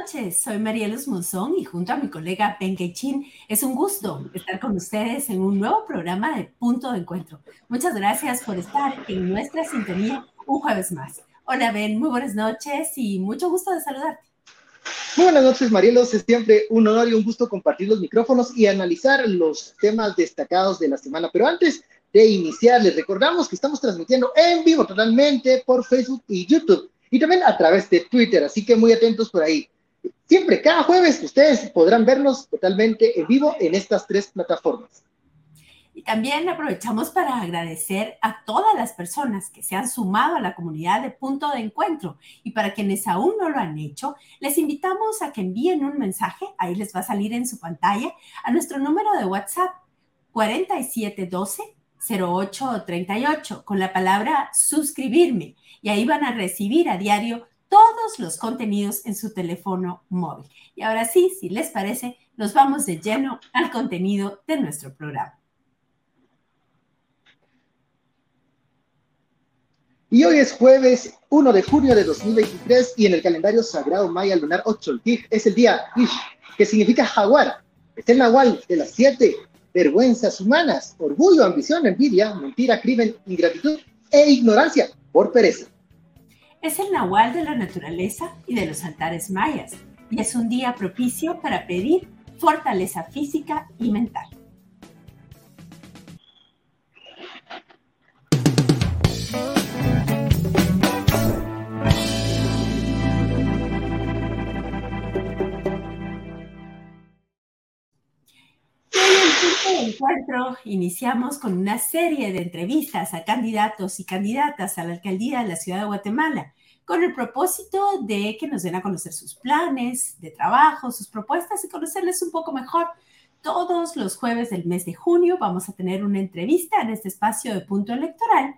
Noches, soy María Luz Monzón y junto a mi colega Ben Chin es un gusto estar con ustedes en un nuevo programa de Punto de Encuentro. Muchas gracias por estar en nuestra sintonía un jueves más. Hola Ben, muy buenas noches y mucho gusto de saludarte. Muy buenas noches, Marielos. Es siempre un honor y un gusto compartir los micrófonos y analizar los temas destacados de la semana. Pero antes de iniciar, les recordamos que estamos transmitiendo en vivo totalmente por Facebook y YouTube y también a través de Twitter, así que muy atentos por ahí. Siempre, cada jueves, ustedes podrán vernos totalmente en vivo en estas tres plataformas. Y también aprovechamos para agradecer a todas las personas que se han sumado a la comunidad de Punto de Encuentro. Y para quienes aún no lo han hecho, les invitamos a que envíen un mensaje, ahí les va a salir en su pantalla, a nuestro número de WhatsApp 4712 0838 con la palabra suscribirme y ahí van a recibir a diario todos los contenidos en su teléfono móvil. Y ahora sí, si les parece, nos vamos de lleno al contenido de nuestro programa. Y hoy es jueves 1 de junio de 2023 y en el calendario sagrado maya lunar 8 es el día Ish, que significa jaguar. Es el nahual de las siete vergüenzas humanas, orgullo, ambición, envidia, mentira, crimen, ingratitud e ignorancia por pereza. Es el nahual de la naturaleza y de los altares mayas, y es un día propicio para pedir fortaleza física y mental. encuentro iniciamos con una serie de entrevistas a candidatos y candidatas a la alcaldía de la ciudad de Guatemala, con el propósito de que nos den a conocer sus planes de trabajo, sus propuestas y conocerles un poco mejor. Todos los jueves del mes de junio vamos a tener una entrevista en este espacio de punto electoral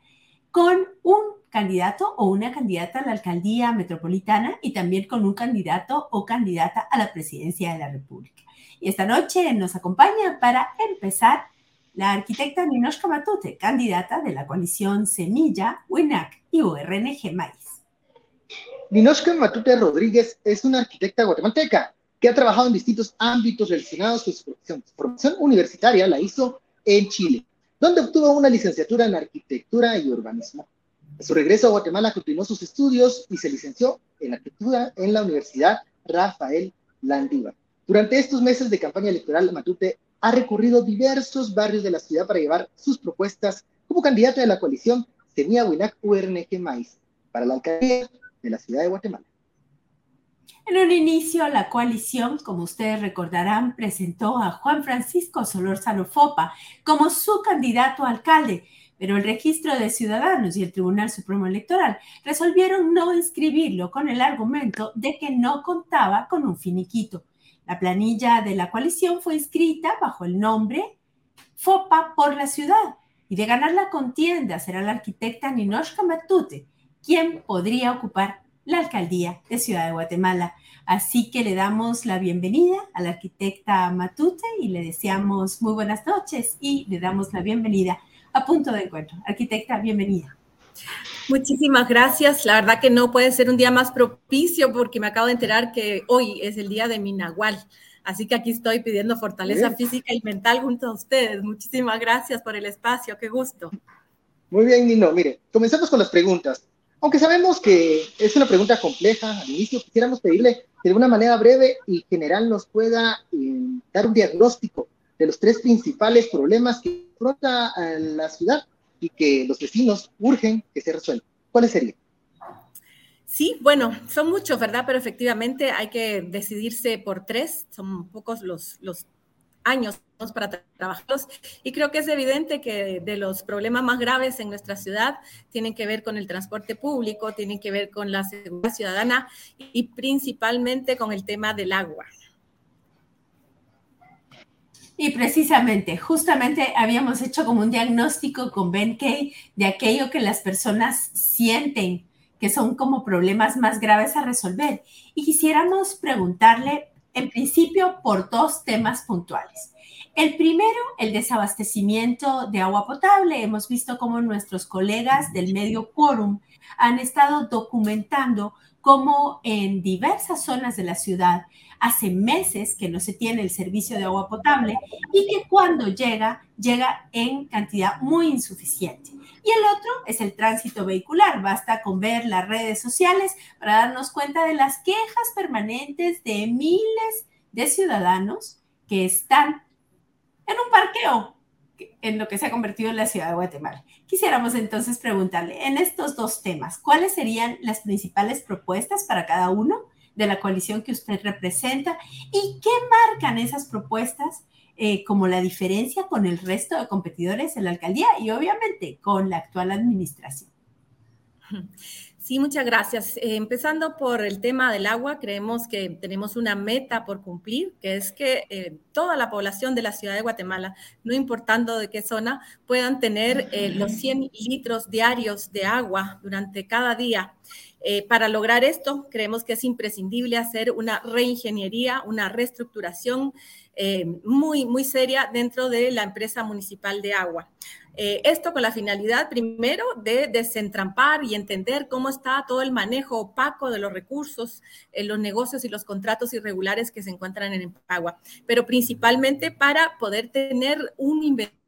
con un candidato o una candidata a la alcaldía metropolitana y también con un candidato o candidata a la presidencia de la República. Y esta noche nos acompaña para empezar la arquitecta Ninoshka Matute, candidata de la coalición Semilla, WINAC y URNG Maíz. Ninoshka Matute Rodríguez es una arquitecta guatemalteca que ha trabajado en distintos ámbitos relacionados con su profesión. Su formación universitaria la hizo en Chile, donde obtuvo una licenciatura en arquitectura y urbanismo. A su regreso a Guatemala continuó sus estudios y se licenció en arquitectura en la Universidad Rafael Landívar. Durante estos meses de campaña electoral, Matute ha recurrido diversos barrios de la ciudad para llevar sus propuestas como candidata de la coalición Semilla Winac URNG Mais para la alcaldía de la ciudad de Guatemala. En un inicio, la coalición, como ustedes recordarán, presentó a Juan Francisco Solórzano Fopa como su candidato a alcalde, pero el registro de ciudadanos y el Tribunal Supremo Electoral resolvieron no inscribirlo con el argumento de que no contaba con un finiquito. La planilla de la coalición fue inscrita bajo el nombre FOPA por la ciudad y de ganar la contienda será la arquitecta Ninoshka Matute, quien podría ocupar la alcaldía de Ciudad de Guatemala. Así que le damos la bienvenida a la arquitecta Matute y le deseamos muy buenas noches y le damos la bienvenida a Punto de Encuentro. Arquitecta, bienvenida. Muchísimas gracias. La verdad que no puede ser un día más propicio porque me acabo de enterar que hoy es el día de mi Nahual. Así que aquí estoy pidiendo fortaleza física y mental junto a ustedes. Muchísimas gracias por el espacio. Qué gusto. Muy bien, Nino. Mire, comenzamos con las preguntas. Aunque sabemos que es una pregunta compleja al inicio, quisiéramos pedirle que de una manera breve y general nos pueda eh, dar un diagnóstico de los tres principales problemas que afronta la ciudad y que los vecinos urgen que se resuelva. ¿Cuáles serían? Sí, bueno, son muchos, ¿verdad? Pero efectivamente hay que decidirse por tres. Son pocos los, los años para trabajarlos. Y creo que es evidente que de los problemas más graves en nuestra ciudad tienen que ver con el transporte público, tienen que ver con la seguridad ciudadana y principalmente con el tema del agua. Y precisamente, justamente habíamos hecho como un diagnóstico con Ben Kay de aquello que las personas sienten que son como problemas más graves a resolver. Y quisiéramos preguntarle, en principio, por dos temas puntuales. El primero, el desabastecimiento de agua potable. Hemos visto cómo nuestros colegas del medio Quorum han estado documentando como en diversas zonas de la ciudad hace meses que no se tiene el servicio de agua potable y que cuando llega, llega en cantidad muy insuficiente. Y el otro es el tránsito vehicular. Basta con ver las redes sociales para darnos cuenta de las quejas permanentes de miles de ciudadanos que están en un parqueo en lo que se ha convertido en la ciudad de Guatemala. Quisiéramos entonces preguntarle, en estos dos temas, ¿cuáles serían las principales propuestas para cada uno de la coalición que usted representa y qué marcan esas propuestas eh, como la diferencia con el resto de competidores en la alcaldía y obviamente con la actual administración? Sí, muchas gracias. Eh, empezando por el tema del agua, creemos que tenemos una meta por cumplir, que es que eh, toda la población de la ciudad de Guatemala, no importando de qué zona, puedan tener eh, los 100 litros diarios de agua durante cada día. Para lograr esto, creemos que es imprescindible hacer una reingeniería, una reestructuración muy, muy seria dentro de la empresa municipal de agua. Eh, esto con la finalidad, primero, de desentrampar y entender cómo está todo el manejo opaco de los recursos, los negocios y los contratos irregulares que se encuentran en Empagua, pero principalmente para poder tener un inventario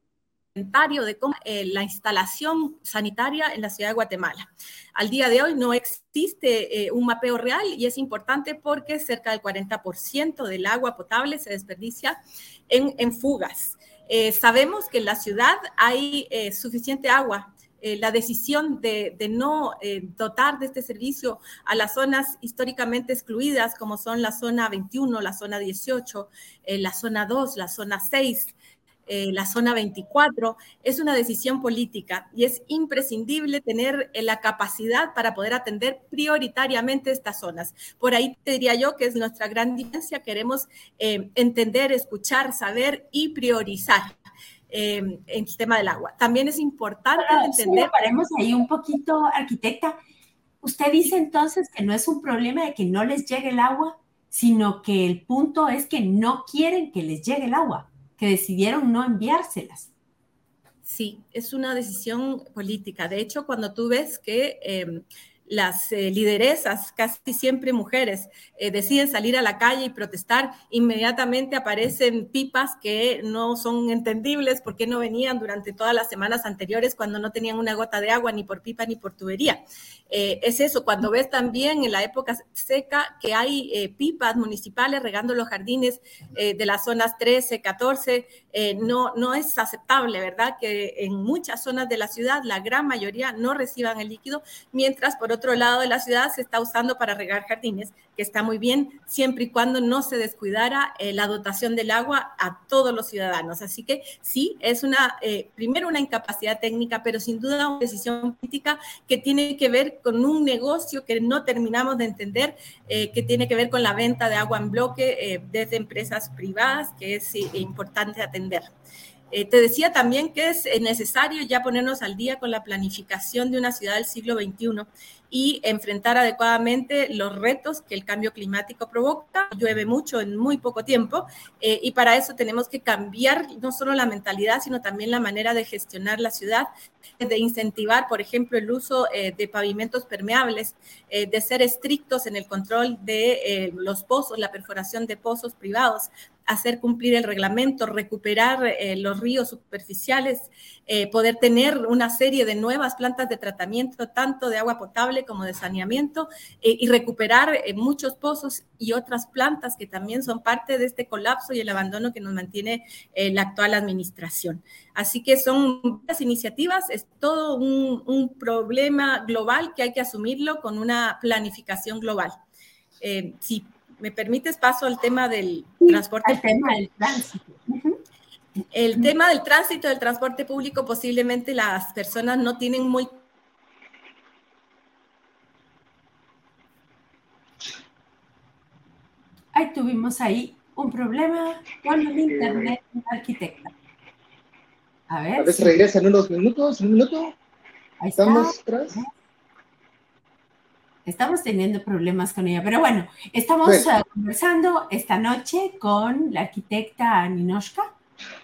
de cómo eh, la instalación sanitaria en la ciudad de Guatemala. Al día de hoy no existe eh, un mapeo real y es importante porque cerca del 40% del agua potable se desperdicia en, en fugas. Eh, sabemos que en la ciudad hay eh, suficiente agua. Eh, la decisión de, no dotar de este servicio a las zonas históricamente excluidas, como son la zona 21, la zona 18, la zona 2, la zona 6, eh, la zona 24, es una decisión política y es imprescindible tener eh, la capacidad para poder atender prioritariamente estas zonas. Por ahí te diría yo que es nuestra gran diferencia, queremos eh, entender, escuchar, saber y priorizar. en el tema del agua. También es importante entender. paremos ahí un poquito, arquitecta. Usted dice entonces que no es un problema de que no les llegue el agua, sino que el punto es que no quieren que les llegue el agua que decidieron no enviárselas. Sí, es una decisión política. De hecho, cuando tú ves que em, las eh, lideresas, casi siempre mujeres, eh, deciden salir a la calle y protestar, inmediatamente aparecen pipas que no son entendibles porque no venían durante todas las semanas anteriores cuando no tenían una gota de agua ni por pipa ni por tubería. Eh, es eso, cuando ves también en la época seca que hay pipas municipales regando los jardines de las zonas 13, 14, no, no es aceptable, ¿verdad? Que en muchas zonas de la ciudad la gran mayoría no reciban el líquido, mientras por otro lado de la ciudad se está usando para regar jardines, que está muy bien, siempre y cuando no se descuidara eh, la dotación del agua a todos los ciudadanos. Así que sí, es una, eh, primero una incapacidad técnica, pero sin duda una decisión política que tiene que ver con un negocio que no terminamos de entender, eh, que tiene que ver con la venta de agua en bloque desde empresas privadas, que es importante atender. Eh, te decía también que es eh, necesario ya ponernos al día con la planificación de una ciudad del siglo XXI y enfrentar adecuadamente los retos que el cambio climático provoca. Llueve mucho en muy poco tiempo eh, y para eso tenemos que cambiar no solo la mentalidad, sino también la manera de gestionar la ciudad, de incentivar, por ejemplo, el uso de pavimentos permeables, de ser estrictos en el control de los pozos, la perforación de pozos privados, hacer cumplir el reglamento, recuperar eh, los ríos superficiales, eh, poder tener una serie de nuevas plantas de tratamiento, tanto de agua potable como de saneamiento, eh, y recuperar muchos pozos y otras plantas que también son parte de este colapso y el abandono que nos mantiene la actual administración. Así que son muchas iniciativas, es todo un, problema global que hay que asumirlo con una planificación global. si me permites paso al tema del transporte. El tema del tránsito. El tema del tránsito, del transporte público, posiblemente las personas no tienen muy Ahí tuvimos ahí un problema con el internet arquitecta. A ver. A ver si regresa en unos minutos, un minuto. Ahí estamos atrás. Estamos teniendo problemas con ella, pero bueno, estamos eh, conversando esta noche con la arquitecta Ninoshka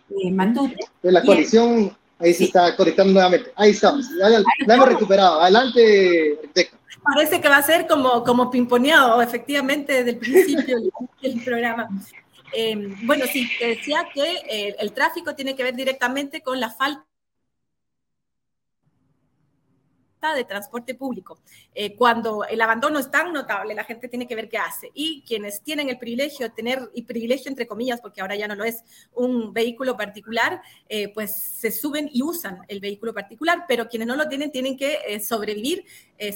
eh, Matute. la coalición, ahí se está conectando nuevamente. Ahí estamos, la, hemos recuperado. Adelante, arquitecta. Parece que va a ser como, como pimponeado, efectivamente, desde el principio del programa. Eh, bueno, sí, te decía que eh, el tráfico tiene que ver directamente con la falta de transporte público. Eh, cuando el abandono es tan notable, la gente tiene que ver qué hace. Y quienes tienen el privilegio de tener, y privilegio entre comillas, porque ahora ya no lo es, un vehículo particular, eh, pues se suben y usan el vehículo particular, pero quienes no lo tienen tienen que eh, sobrevivir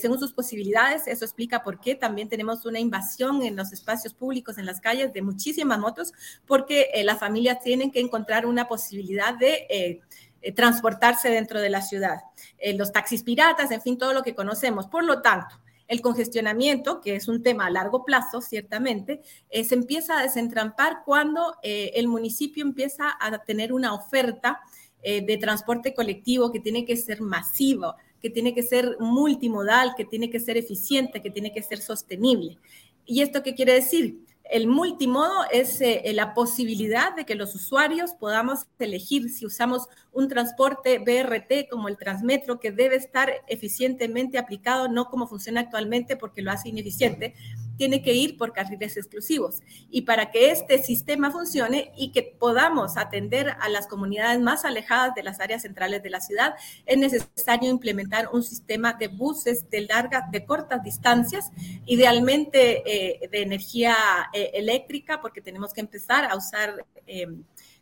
según sus posibilidades. Eso explica por qué también tenemos una invasión en los espacios públicos, en las calles, de muchísimas motos, porque las familias tienen que encontrar una posibilidad de eh, transportarse dentro de la ciudad. Eh, los taxis piratas, en fin, todo lo que conocemos. Por lo tanto, el congestionamiento, que es un tema a largo plazo, ciertamente, eh, se empieza a desentrampar cuando el municipio empieza a tener una oferta de transporte colectivo que tiene que ser masivo, que tiene que ser multimodal, que tiene que ser eficiente, que tiene que ser sostenible. ¿Y esto qué quiere decir? El multimodo es eh, la posibilidad de que los usuarios podamos elegir si usamos un transporte BRT como el Transmetro, que debe estar eficientemente aplicado, no como funciona actualmente porque lo hace ineficiente, tiene que ir por carriles exclusivos. Y para que este sistema funcione y que podamos atender a las comunidades más alejadas de las áreas centrales de la ciudad, es necesario implementar un sistema de buses de largas, de cortas distancias, idealmente eh, de energía eh, eléctrica, porque tenemos que empezar a usar... Eh,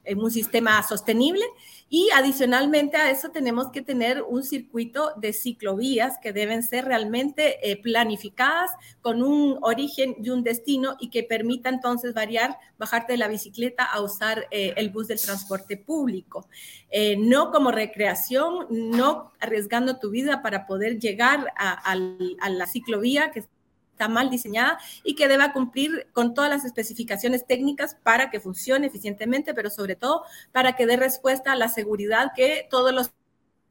en un sistema sostenible y adicionalmente a eso tenemos que tener un circuito de ciclovías que deben ser realmente eh, planificadas con un origen y un destino y que permita entonces variar, bajarte de la bicicleta a usar eh, el bus del transporte público. Eh, no como recreación, no arriesgando tu vida para poder llegar a, a la ciclovía que está mal diseñada y que deba cumplir con todas las especificaciones técnicas para que funcione eficientemente, pero sobre todo para que dé respuesta a la seguridad que todos los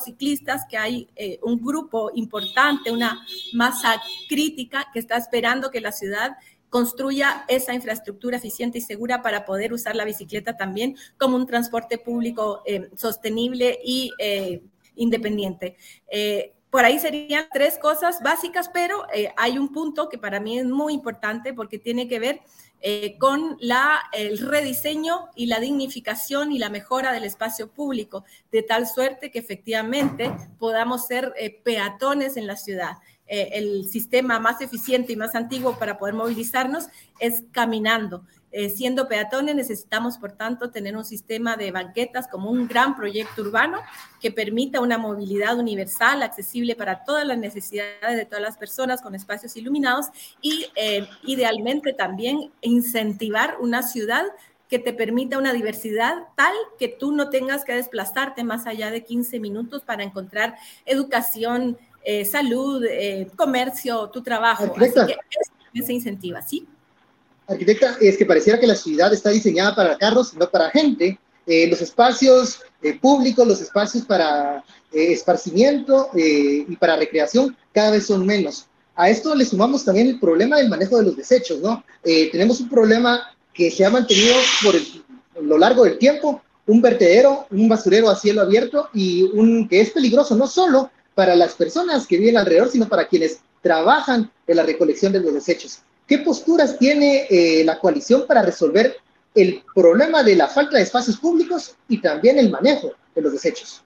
ciclistas, que hay eh, un grupo importante, una masa crítica que está esperando que la ciudad construya esa infraestructura eficiente y segura para poder usar la bicicleta también como un transporte público eh, sostenible y eh, independiente. Por ahí serían tres cosas básicas, pero eh, hay un punto que para mí es muy importante porque tiene que ver eh, con la, el rediseño y la dignificación y la mejora del espacio público, de tal suerte que efectivamente podamos ser eh, peatones en la ciudad. el sistema más eficiente y más antiguo para poder movilizarnos es caminando. Eh, siendo peatones, necesitamos, por tanto, tener un sistema de banquetas como un gran proyecto urbano que permita una movilidad universal, accesible para todas las necesidades de todas las personas con espacios iluminados y, eh, idealmente, también incentivar una ciudad que te permita una diversidad tal que tú no tengas que desplazarte más allá de 15 minutos para encontrar educación, eh, salud, comercio, tu trabajo. Así que eso se incentiva, ¿sí? Arquitecta, es que pareciera que la ciudad está diseñada para carros, no para gente. Eh, los espacios eh, públicos, los espacios para eh, esparcimiento y para recreación cada vez son menos. A esto le sumamos también el problema del manejo de los desechos, ¿no? tenemos un problema que se ha mantenido por lo largo del tiempo, un vertedero, un basurero a cielo abierto y un que es peligroso no solo para las personas que viven alrededor, sino para quienes trabajan en la recolección de los desechos. ¿Qué posturas tiene eh, la coalición para resolver el problema de la falta de espacios públicos y también el manejo de los desechos?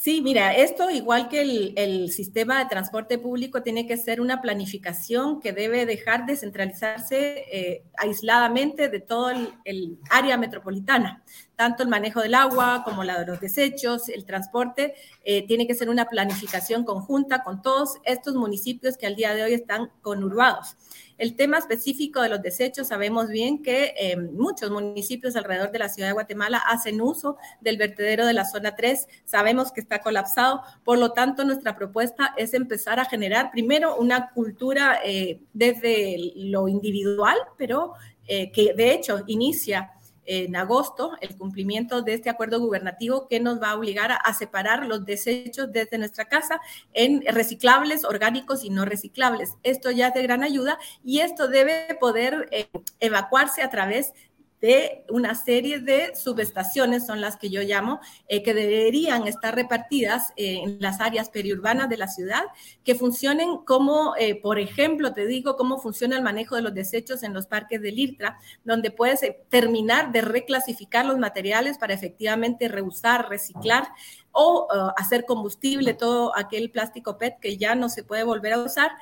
Sí, mira, esto igual que el, sistema de transporte público tiene que ser una planificación que debe dejar de centralizarse eh, aisladamente de todo el, área metropolitana. Tanto el manejo del agua como la de los desechos, el transporte, eh, tiene que ser una planificación conjunta con todos estos municipios que al día de hoy están conurbados. El tema específico de los desechos, sabemos bien que eh, muchos municipios alrededor de la ciudad de Guatemala hacen uso del vertedero de la zona 3. Sabemos que está colapsado, por lo tanto nuestra propuesta es empezar a generar primero una cultura eh, desde lo individual, pero que de hecho inicia en agosto el cumplimiento de este acuerdo gubernativo que nos va a obligar a, separar los desechos desde nuestra casa en reciclables, orgánicos y no reciclables. Esto ya es de gran ayuda y esto debe poder eh, evacuarse a través de una serie de subestaciones, son las que yo llamo, eh, que deberían estar repartidas eh, en las áreas periurbanas de la ciudad, que funcionen como, eh, por ejemplo, te digo cómo funciona el manejo de los desechos en los parques del IRTRA, donde puedes terminar de reclasificar los materiales para efectivamente reusar, reciclar o hacer combustible todo aquel plástico PET que ya no se puede volver a usar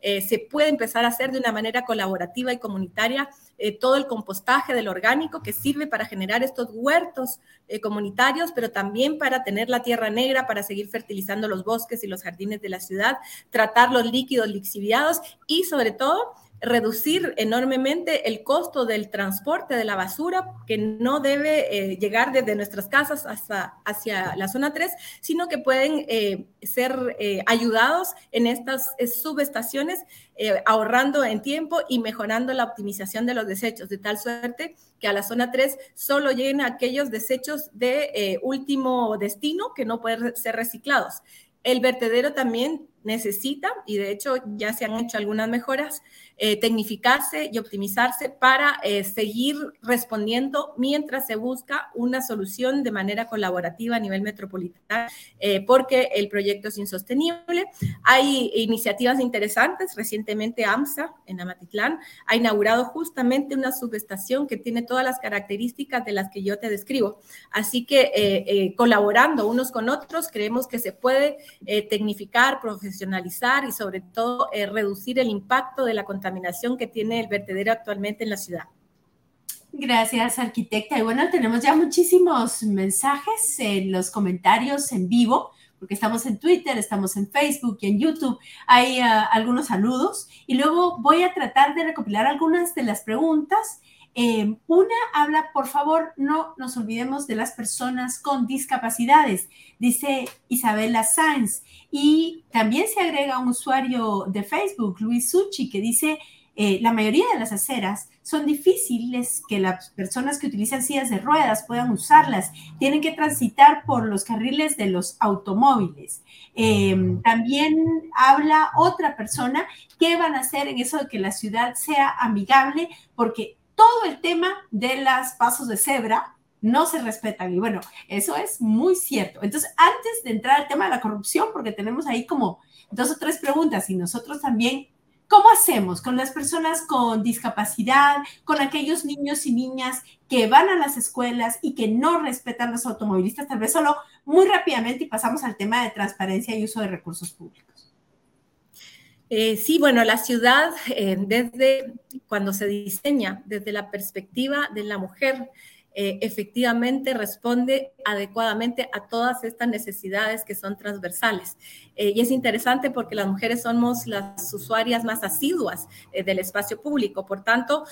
eh, se puede empezar a hacer de una manera colaborativa y comunitaria eh, todo el compostaje del orgánico que sirve para generar estos huertos eh, comunitarios, pero también para tener la tierra negra, para seguir fertilizando los bosques y los jardines de la ciudad, tratar los líquidos lixiviados y sobre todo reducir enormemente el costo del transporte de la basura, que no debe eh, llegar desde nuestras casas hasta hacia la zona 3, sino que pueden eh, ser eh, ayudados en estas subestaciones, ahorrando en tiempo y mejorando la optimización de los desechos, de tal suerte que a la zona 3 solo lleguen aquellos desechos de último destino que no pueden ser reciclados. El vertedero también necesita, y de hecho ya se han hecho algunas mejoras, eh, tecnificarse y optimizarse para eh, seguir respondiendo mientras se busca una solución de manera colaborativa a nivel metropolitano, eh, porque el proyecto es insostenible. Hay iniciativas interesantes. Recientemente AMSA en Amatitlán ha inaugurado justamente una subestación que tiene todas las características de las que yo te describo. Así que colaborando unos con otros, creemos que se puede tecnificar, profesionalizar y sobre todo reducir el impacto de la contaminación que tiene el vertedero actualmente en la ciudad. Gracias, arquitecta. Y bueno, tenemos ya muchísimos mensajes en los comentarios en vivo, porque estamos en Twitter, estamos en Facebook y en YouTube. Hay uh, algunos saludos y luego voy a tratar de recopilar algunas de las preguntas. Eh, una habla, por favor, no nos olvidemos de las personas con discapacidades, dice Isabela Sáenz. Y también se agrega un usuario de Facebook, Luis Suchi, que dice, eh, la mayoría de las aceras son difíciles que las personas que utilizan sillas de ruedas puedan usarlas. Tienen que transitar por los carriles de los automóviles. Eh, también habla otra persona, ¿qué van a hacer en eso de que la ciudad sea amigable? Porque todo el tema de los pasos de cebra no se respetan. Y bueno, eso es muy cierto. Entonces, antes de entrar al tema de la corrupción, porque tenemos ahí como dos o tres preguntas y nosotros también, ¿cómo hacemos con las personas con discapacidad, con aquellos niños y niñas que van a las escuelas y que no respetan los automovilistas? Tal vez solo muy rápidamente y pasamos al tema de transparencia y uso de recursos públicos. Eh, sí, bueno, la ciudad, eh, desde cuando se diseña, desde la perspectiva de la mujer, eh, efectivamente responde adecuadamente a todas estas necesidades que son transversales. Eh, y es interesante porque las mujeres somos las usuarias más asiduas eh, del espacio público. Por tanto,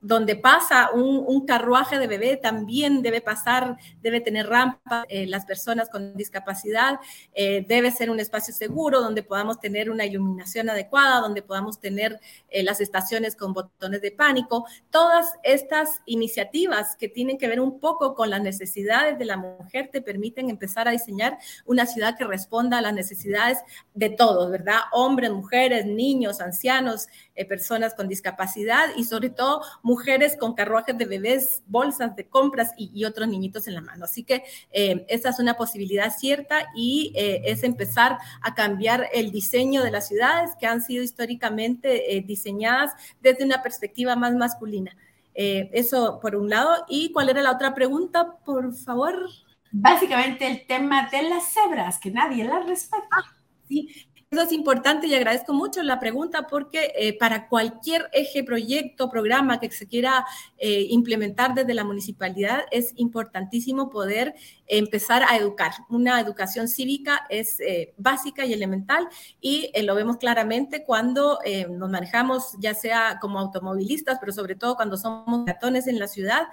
donde pasa un, carruaje de bebé, también debe pasar, debe tener rampa. las personas con discapacidad debe ser un espacio seguro donde podamos tener una iluminación adecuada, donde podamos tener las estaciones con botones de pánico. Todas estas iniciativas que que ver un poco con las necesidades de la mujer, te permiten empezar a diseñar una ciudad que responda a las necesidades de todos, ¿verdad? Hombres, mujeres, niños, ancianos, eh, personas con discapacidad y sobre todo mujeres con carruajes de bebés, bolsas de compras y, otros niñitos en la mano. Así que eh, esa es una posibilidad cierta y eh, es empezar a cambiar el diseño de las ciudades que han sido históricamente diseñadas desde una perspectiva más masculina. Eh, eso por un lado. ¿Y cuál era la otra pregunta, por favor? Básicamente el tema de las cebras, que nadie las respeta. Sí, eso es importante y agradezco mucho la pregunta porque eh, para cualquier eje, proyecto, programa que se quiera eh, implementar desde la municipalidad es importantísimo poder empezar a educar. Una educación cívica es eh, básica y elemental y lo vemos claramente cuando nos manejamos, ya sea como automovilistas, pero sobre todo cuando somos ratones en la ciudad,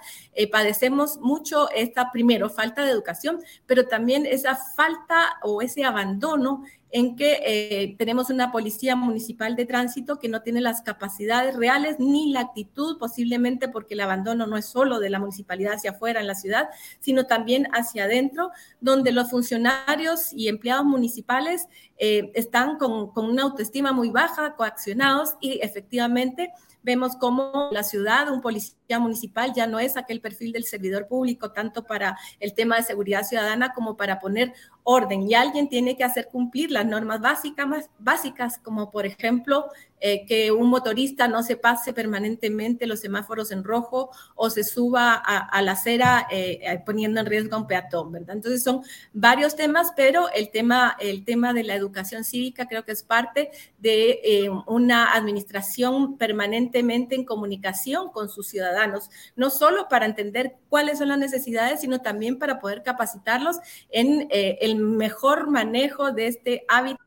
padecemos mucho esta, primero, falta de educación, pero también esa falta o ese abandono en que eh, tenemos una policía municipal de tránsito que no tiene las capacidades reales ni la actitud, posiblemente porque el abandono no es solo de la municipalidad hacia afuera en la ciudad, sino también hacia adentro, donde los funcionarios y empleados municipales eh, están con, con una autoestima muy baja, coaccionados y efectivamente vemos cómo la ciudad, un policía municipal ya no es aquel perfil del servidor público, tanto para el tema de seguridad ciudadana como para poner orden. Y alguien tiene que hacer cumplir las normas básicas, más básicas como por ejemplo eh, que un motorista no se pase permanentemente los semáforos en rojo o se suba a, la acera eh, eh, poniendo en riesgo a un peatón, ¿verdad? Entonces son varios temas, pero el tema, el tema de la educación cívica creo que es parte de una administración permanentemente en comunicación con sus ciudadanos, no solo para entender cuáles son las necesidades, sino también para poder capacitarlos en el mejor manejo de este hábito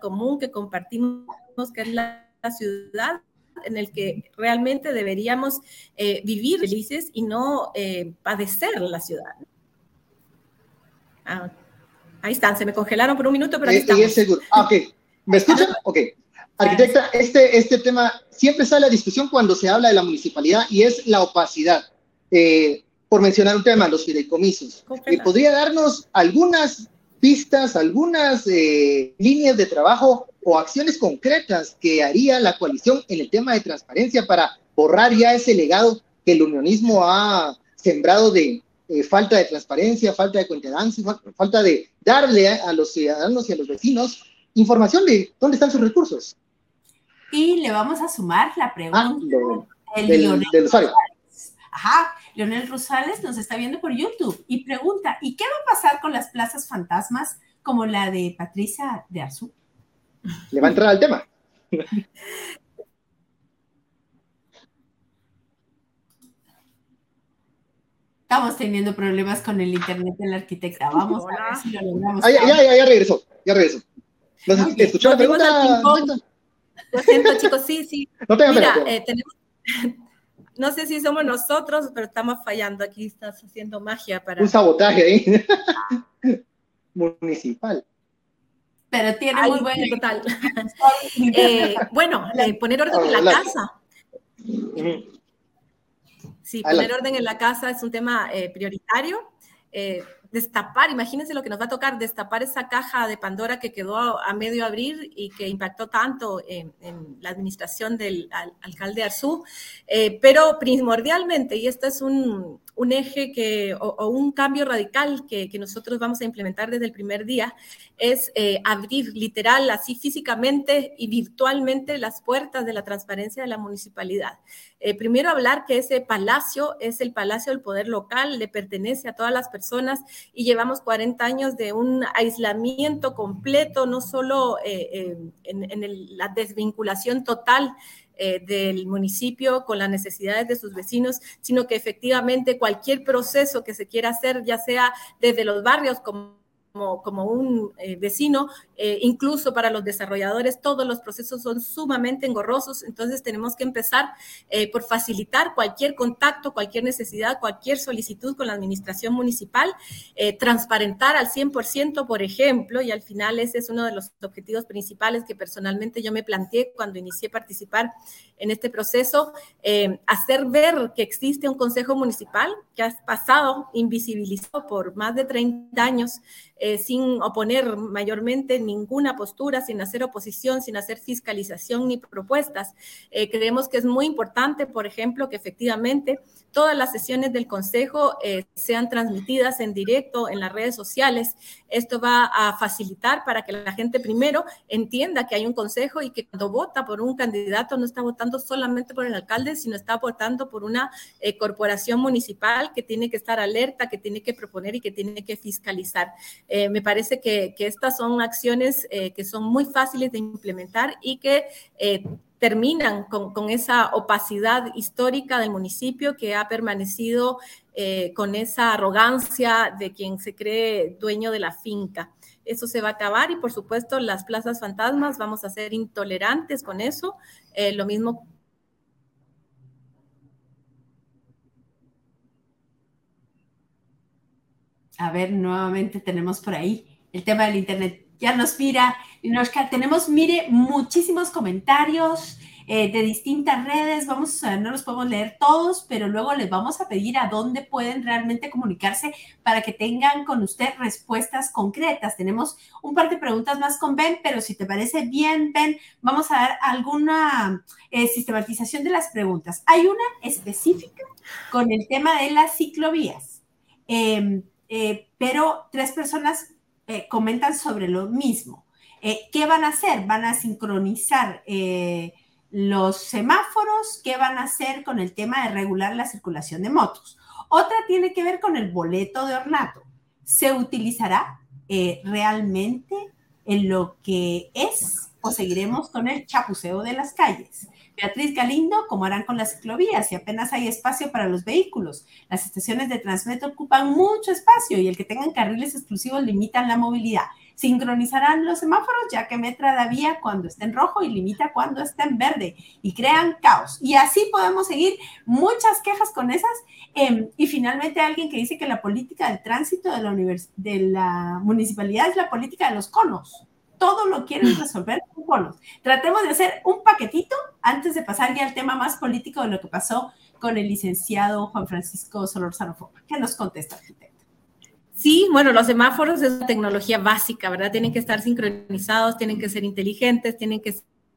común que compartimos, que es la, ciudad, en el que realmente deberíamos eh, vivir felices y no eh, padecer la ciudad. Ah, ahí están, se me congelaron por un minuto, pero ahí eh, seguro. Ah, ok. ¿Me escuchan? Ok. Arquitecta, este, este tema siempre sale a discusión cuando se habla de la municipalidad y es la opacidad. por mencionar un tema, los fideicomisos. ¿Podría darnos algunas pistas, algunas eh, líneas de trabajo o acciones concretas que haría la coalición en el tema de transparencia para borrar ya ese legado que el unionismo ha sembrado de eh, falta de transparencia, falta de cuentedancia, falta de darle a, los ciudadanos y a los vecinos información de dónde están sus recursos. Y le vamos a sumar la pregunta ah, del, del usuario. Ajá, Leonel Rosales nos está viendo por YouTube y pregunta, ¿y qué va a pasar con las plazas fantasmas como la de Patricia de Arzú? ¿Le va a entrar al tema? Estamos teniendo problemas con el internet de la arquitecta. Vamos a ver si lo logramos. Ah, ya, ya, ya, regresó, ya regresó. No ¿Escuchó la pregunta? Lo siento, chicos, sí, sí. No Mira, eh, tenemos, no sé si somos nosotros, pero estamos fallando. Aquí estás haciendo magia para. Un sabotaje ahí. Municipal. Pero tiene muy buen total. Eh, bueno, eh, poner orden en la casa. Sí, poner orden en la casa es un tema eh, prioritario destapar, imagínense lo que nos va a tocar, destapar esa caja de Pandora que quedó a medio abrir y que impactó tanto en, la administración del alcalde Arzú, eh, pero primordialmente, y este es un, un eje que, o, un cambio radical que, que, nosotros vamos a implementar desde el primer día, es eh, abrir literal, así físicamente y virtualmente las puertas de la transparencia de la municipalidad. Eh, primero hablar que ese palacio es el palacio del poder local, le pertenece a todas las personas y llevamos 40 años de un aislamiento completo, no solo eh, en, en la desvinculación total eh, del municipio con las necesidades de sus vecinos, sino que efectivamente cualquier proceso que se quiera hacer, ya sea desde los barrios como como, un eh, vecino, eh, incluso para los desarrolladores, todos los procesos son sumamente engorrosos, entonces tenemos que empezar eh, por facilitar cualquier contacto, cualquier necesidad, cualquier solicitud con la administración municipal, transparentar al 100%, por ejemplo, y al final ese es uno de los objetivos principales que personalmente yo me planteé cuando inicié a participar en este proceso, hacer ver que existe un consejo municipal que ha pasado invisibilizado por más de 30 años, eh, sin oponer mayormente ninguna postura, sin hacer oposición, sin hacer fiscalización ni propuestas. Eh, creemos que es muy importante, por ejemplo, que efectivamente todas las sesiones del Consejo eh, sean transmitidas en directo en las redes sociales. Esto va a facilitar para que la gente primero entienda que hay un Consejo y que cuando vota por un candidato no está votando solamente por el alcalde, sino está votando por una corporación municipal que tiene que estar alerta, que tiene que proponer y que tiene que fiscalizar. Eh, me parece que, estas son acciones eh, que son muy fáciles de implementar y que eh, terminan con, esa opacidad histórica del municipio que ha permanecido con esa arrogancia de quien se cree dueño de la finca. Eso se va a acabar y por supuesto las plazas fantasmas vamos a ser intolerantes con eso. lo mismo A ver, nuevamente tenemos por ahí el tema del Internet. Ya nos mira, tenemos, mire, muchísimos comentarios. eh, de distintas redes. Vamos a, no los podemos leer todos, pero luego les vamos a pedir a dónde pueden realmente comunicarse para que tengan con usted respuestas concretas. Tenemos un par de preguntas más con Ben, pero si te parece bien, Ben, vamos a dar alguna eh, sistematización de las preguntas. Hay una específica con el tema de las ciclovías, em, eh, pero tres personas comentan sobre lo mismo. ¿Qué van a hacer? ¿Van a sincronizar los semáforos, ¿qué van a hacer con el tema de regular la circulación de motos? Otra tiene que ver con el boleto de ornato. ¿Se utilizará eh, realmente en lo que es o seguiremos con el chapuceo de las calles? Beatriz Galindo, ¿cómo harán con las ciclovías? Y apenas hay espacio para los vehículos. Las estaciones de Transmetro ocupan mucho espacio y el que tengan carriles exclusivos limitan la movilidad sincronizarán los semáforos ya que metra la vía cuando esté en rojo y limita cuando esté en verde y crean caos. Y así podemos seguir muchas quejas con esas. Em, y finalmente alguien que dice que la política de tránsito de la, de la municipalidad es la política de los conos. Todo lo quieren resolver con conos. Tratemos de hacer un paquetito antes de pasar ya al tema más político de lo que pasó con el licenciado Juan Francisco Solorzano Fopa. ¿Qué nos contesta, arquitecto? Sí, bueno, los semáforos es una tecnología básica, ¿verdad? Tienen que estar sincronizados, tienen que ser inteligentes, tienen que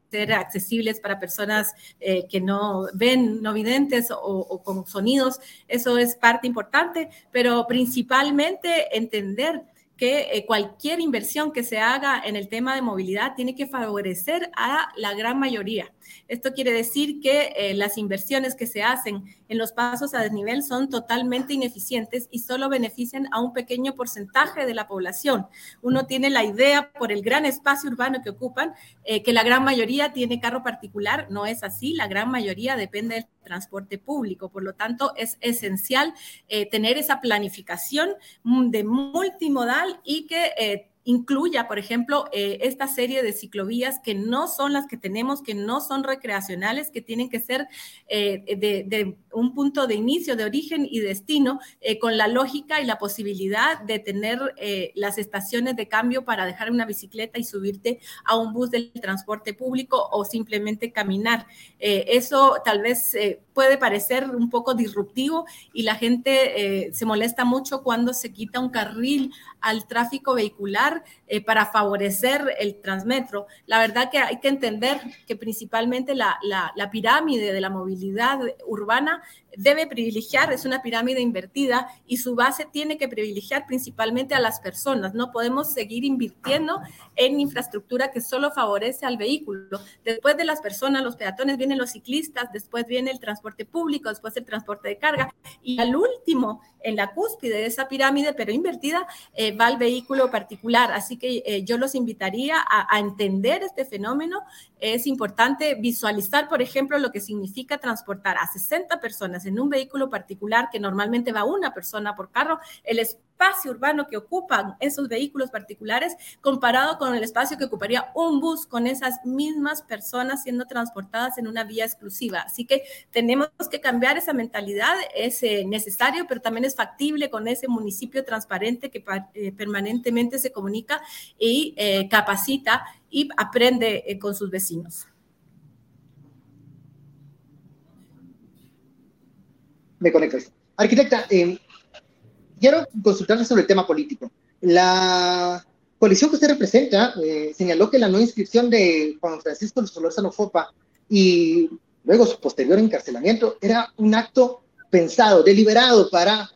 ser accesibles para personas eh, que no ven, no videntes o, con sonidos. Eso es parte importante, pero principalmente entender que eh, cualquier inversión que se haga en el tema de movilidad tiene que favorecer a la gran mayoría. Esto quiere decir que eh, las inversiones que se hacen en los pasos a desnivel son totalmente ineficientes y solo benefician a un pequeño porcentaje de la población. Uno tiene la idea por el gran espacio urbano que ocupan, eh, que la gran mayoría tiene carro particular. No es así, la gran mayoría depende del transporte público. Por lo tanto, es esencial eh, tener esa planificación mm, de multimodal y que incluya, por ejemplo, eh, esta serie de ciclovías que no son las que tenemos, que no son recreacionales, que tienen que ser eh, de, un punto de inicio, de origen y destino, eh, con la lógica y la posibilidad de tener las estaciones de cambio para dejar una bicicleta y subirte a un bus del transporte público o simplemente caminar. eso tal vez puede parecer un poco disruptivo y la gente se molesta mucho cuando se quita un carril al tráfico vehicular eh, para favorecer el transmetro. La verdad que hay que entender que principalmente la, la pirámide de la movilidad urbana debe privilegiar, es una pirámide invertida y su base tiene que privilegiar principalmente a las personas. No podemos seguir invirtiendo en infraestructura que solo favorece al vehículo. Después de las personas, los peatones, vienen los ciclistas, después viene el transporte público, después el transporte de carga y al último, en la cúspide de esa pirámide, pero invertida, eh, va el vehículo particular. Así que eh, yo los invitaría a, entender este fenómeno. Es importante visualizar, por ejemplo, lo que significa transportar a 60 personas en un vehículo particular que normalmente va una persona por carro, el espacio urbano que ocupan esos vehículos particulares comparado con el espacio que ocuparía un bus con esas mismas personas siendo transportadas en una vía exclusiva. Así que tenemos que cambiar esa mentalidad, es eh, necesario, pero también es factible con ese municipio transparente que eh, permanentemente se comunica y eh, capacita y aprende con sus vecinos. Me conectas. Arquitecta, eh, quiero consultarle sobre el tema político. La coalición que usted representa eh, señaló que la no inscripción de Juan Francisco Solorzano Fopa y luego su posterior encarcelamiento era un acto pensado, deliberado para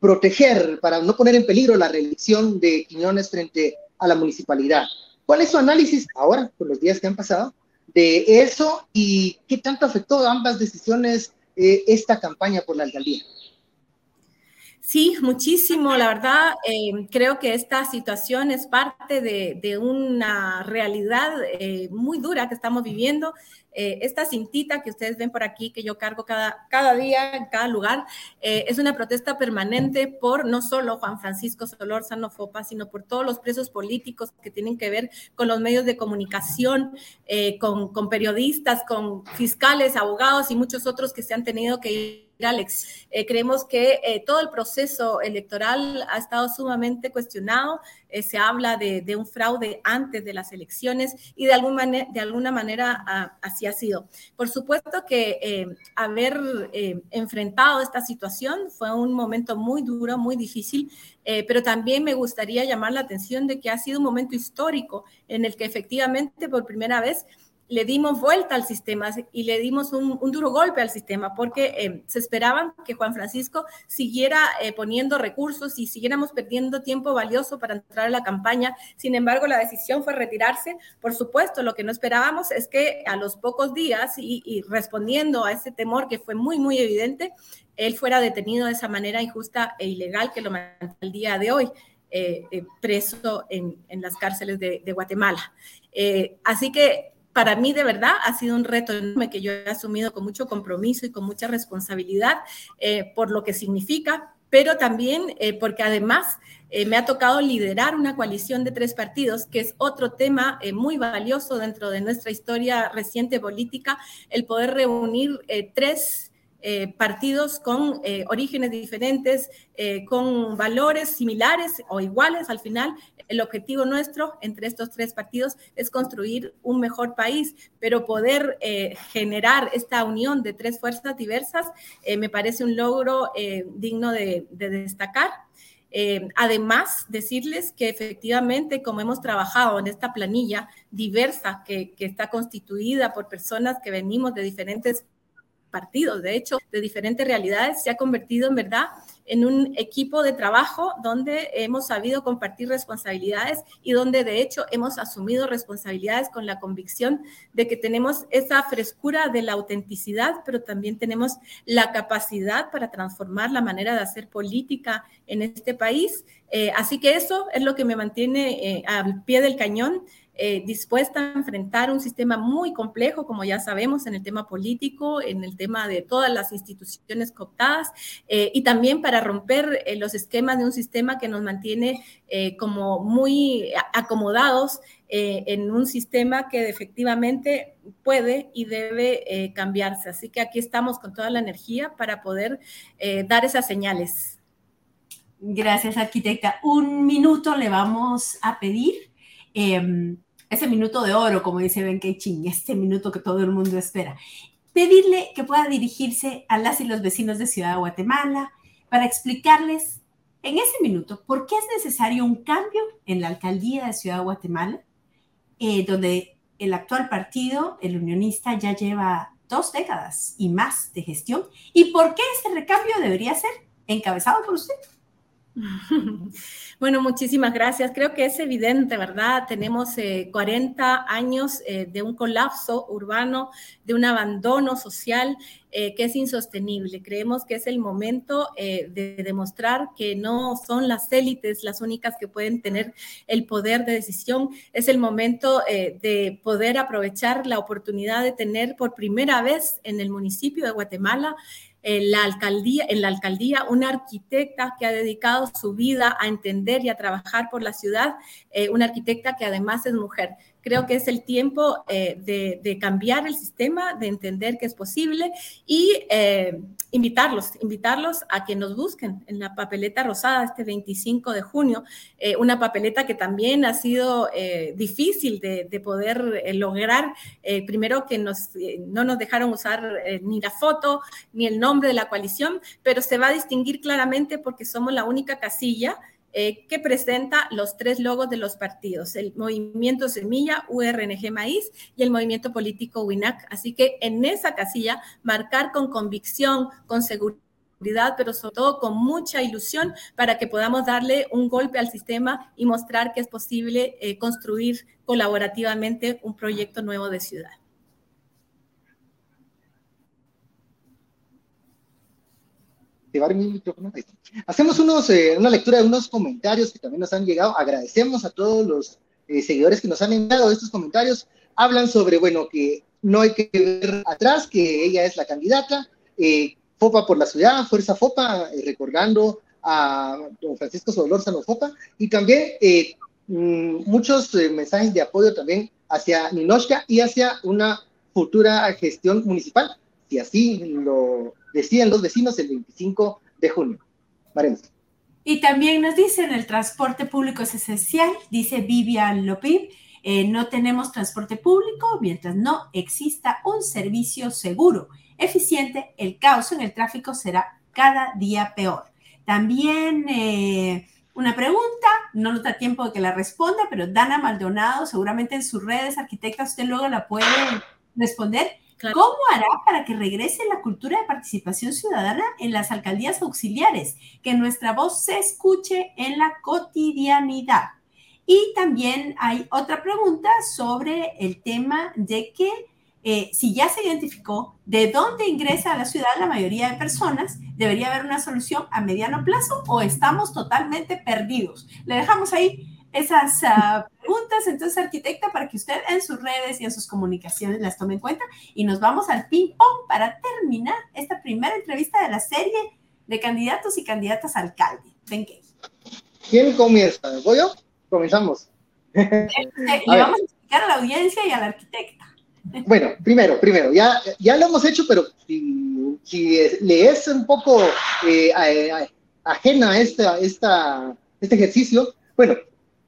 proteger, para no poner en peligro la reelección de Quiñones frente a la municipalidad. ¿Cuál es su análisis ahora, con los días que han pasado, de eso y qué tanto afectó ambas decisiones eh, esta campaña por la alcaldía? Sí, muchísimo. La verdad, eh, creo que esta situación es parte de, una realidad eh, muy dura que estamos viviendo. esta cintita que ustedes ven por aquí, que yo cargo cada, cada día en cada lugar, es una protesta permanente por no solo Juan Francisco Solórzano Fopa, sino por todos los presos políticos que tienen que ver con los medios de comunicación, con, con periodistas, con fiscales, abogados y muchos otros que se han tenido que ir Alex. Eh, creemos que eh, todo el proceso electoral ha estado sumamente cuestionado. Eh, se habla de, un fraude antes de las elecciones y de, algún de alguna manera así ha sido. Por supuesto que haber enfrentado esta situación fue un momento muy duro, muy difícil, pero también me gustaría llamar la atención de que ha sido un momento histórico en el que efectivamente por primera vez le dimos vuelta al sistema y le dimos un, duro golpe al sistema porque eh, se esperaban que Juan Francisco siguiera eh, poniendo recursos y siguiéramos perdiendo tiempo valioso para entrar a la campaña. Sin embargo, la decisión fue retirarse. Por supuesto, lo que no esperábamos es que a los pocos días y, respondiendo a ese temor que fue muy, muy evidente, él fuera detenido de esa manera injusta e ilegal que lo mantiene el día de hoy. Eh, preso en, las cárceles de, de Guatemala. así que para mí de verdad ha sido un reto enorme que yo he asumido con mucho compromiso y con mucha responsabilidad eh, por lo que significa, pero también eh, porque además eh, me ha tocado liderar una coalición de tres partidos, que es otro tema muy valioso dentro de nuestra historia reciente política, el poder reunir tres eh, partidos con eh, orígenes diferentes, eh, con valores similares o iguales. Al final, el objetivo nuestro entre estos tres partidos es construir un mejor país, pero poder generar esta unión de tres fuerzas diversas me parece un logro digno de, destacar. además, decirles que efectivamente, como hemos trabajado en esta planilla diversa que, que, está constituida por personas que venimos de diferentes de hecho, de diferentes realidades, se ha convertido en verdad en un equipo de trabajo donde hemos sabido compartir responsabilidades y donde de hecho hemos asumido responsabilidades con la convicción de que tenemos esa frescura de la autenticidad, pero también tenemos la capacidad para transformar la manera de hacer política en este país. Eh, así que eso es lo que me mantiene eh, al pie del cañón. Eh, dispuesta a enfrentar un sistema muy complejo, como ya sabemos, en el tema político, en el tema de todas las instituciones cooptadas, eh, y también para romper eh, los esquemas de un sistema que nos mantiene como muy acomodados en un sistema que efectivamente puede y debe cambiarse. Así que aquí estamos con toda la energía para poder dar esas señales. Gracias, arquitecta. Un minuto le vamos a pedir. Em, ese minuto de oro, como dice Ben Ching, este minuto que todo el mundo espera. Pedirle que pueda dirigirse a las y los vecinos de Ciudad de Guatemala para explicarles en ese minuto por qué es necesario un cambio en la alcaldía de Ciudad de Guatemala, eh, donde el actual partido, el unionista, ya lleva dos décadas y más de gestión, y por qué ese recambio debería ser encabezado por usted. Bueno, muchísimas gracias. Creo que es evidente, ¿verdad? Tenemos 40 eh, años eh, de un colapso urbano, de un abandono social eh, que es insostenible. Creemos que es el momento de demostrar que no son las élites las únicas que pueden tener el poder de decisión. Es el momento de poder aprovechar la oportunidad de tener por primera vez en el municipio de Guatemala en la alcaldía, en la alcaldía una arquitecta que ha dedicado su vida a entender y a trabajar por la ciudad, eh, una arquitecta que además es mujer. Creo que es el tiempo eh, de, cambiar el sistema, de entender que es posible y eh, invitarlos, invitarlos a que nos busquen en la papeleta rosada este 25 de junio, eh, una papeleta que también ha sido difícil de, poder lograr. primero que nos, no nos dejaron usar ni la foto ni el nombre de la coalición, pero se va a distinguir claramente porque somos la única casilla eh, que presenta los tres logos de los partidos, el Movimiento Semilla, URNG Maíz y el Movimiento Político WINAC. Así que en esa casilla, marcar con convicción, con seguridad, pero sobre todo con mucha ilusión para que podamos darle un golpe al sistema y mostrar que es posible eh, construir colaborativamente un proyecto nuevo de ciudad. Hacemos unos, eh, una lectura de unos comentarios que también nos han llegado. Agradecemos a todos los eh, seguidores que nos han enviado estos comentarios. Hablan sobre, bueno, que no hay que ver atrás, que ella es la candidata. Eh, FOPA por la ciudad, Fuerza FOPA, recordando a don Francisco Solórzano FOPA. Y también mm, muchos mensajes de apoyo también hacia Ninochka y hacia una futura gestión municipal si así lo deciden los vecinos el 25 de junio. Y también nos dicen el transporte público es esencial, dice Vivian Lopib. Eh, no tenemos transporte público mientras no exista un servicio seguro, eficiente, el caos en el tráfico será cada día peor. También eh, una pregunta, no nos da tiempo de que la responda, pero Dana Maldonado, seguramente en sus redes, arquitecta, usted luego la puede responder. ¿Cómo hará para que regrese la cultura de participación ciudadana en las alcaldías auxiliares? Que nuestra voz se escuche en la cotidianidad. Y también hay otra pregunta sobre el tema de que eh, si ya se identificó de dónde ingresa a la ciudad la mayoría de personas, debería haber una solución a mediano plazo o estamos totalmente perdidos. Le dejamos ahí esas ah, preguntas, entonces, arquitecta, para que usted en sus redes y en sus comunicaciones las tome en cuenta. Y nos vamos al ping-pong para terminar esta primera entrevista de la serie de candidatos y candidatas a alcalde. ¿Quién comienza? ¿Voy yo? Comenzamos. Le vamos a explicar a la audiencia y a la arquitecta. Bueno, primero, primero, ya, ya lo hemos hecho, pero si, si le es un poco eh, ajena a esta, esta, este ejercicio, bueno,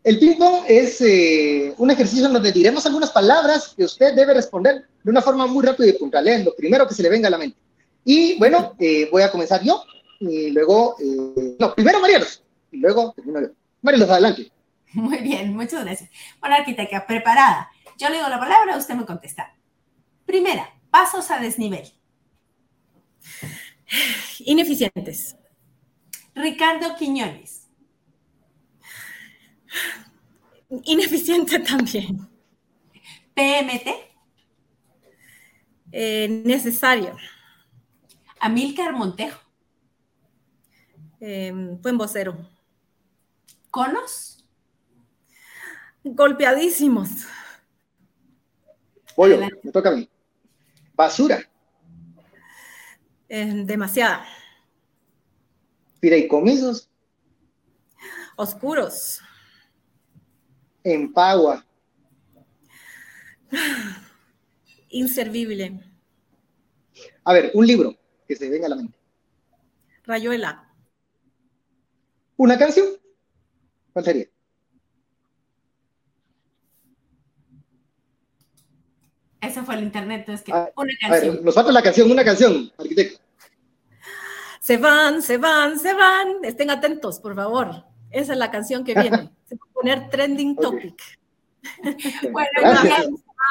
el ping-pong es eh, un ejercicio en donde diremos algunas palabras que usted debe responder de una forma muy rápida y puntual, ¿eh? lo primero que se le venga a la mente. Y bueno, voy a comenzar yo, y luego, no, primero Marielos, y luego termino yo. Marielos, adelante. Muy bien, muchas gracias. Bueno, arquitecta, preparada. Yo le digo la palabra, usted me contesta. Primera, pasos a desnivel. Ineficientes. Ricardo Quiñones. Ineficiente también. PMT. Eh, necesario. Amílcar Montejo. Eh, buen vocero. Conos. Golpeadísimos. Pollo, me toca a mí. Basura. Eh, demasiada. Fideicomisos. Oscuros. Empagua. Inservible. A ver, un libro que se venga a la mente. Rayuela. ¿Una canción? ¿Cuál sería? Eso fue el internet, entonces que ah, una canción. nos falta la canción, una canción, arquitecto. Se van, se van, se van. Estén atentos, por favor. Esa es la canción que viene. Se va a poner trending topic. bueno, gracias.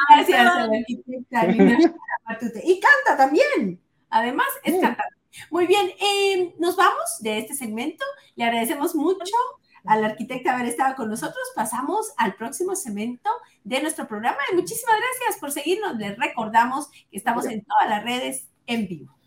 gracias a la arquitecta Y canta también. Además, es cantante. Muy bien, eh, nos vamos de este segmento. Le agradecemos mucho a la arquitecta haber estado con nosotros. Pasamos al próximo segmento de nuestro programa y muchísimas gracias por seguirnos. Les recordamos que estamos en todas las redes en vivo.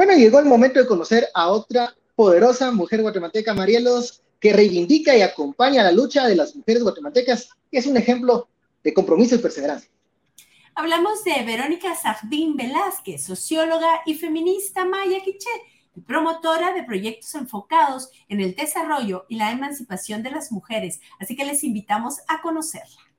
Bueno, llegó el momento de conocer a otra poderosa mujer guatemalteca, Marielos, que reivindica y acompaña la lucha de las mujeres guatemaltecas, es un ejemplo de compromiso y perseverancia. Hablamos de Verónica Sajbín Velázquez, socióloga y feminista maya quiché, promotora de proyectos enfocados en el desarrollo y la emancipación de las mujeres, así que les invitamos a conocerla.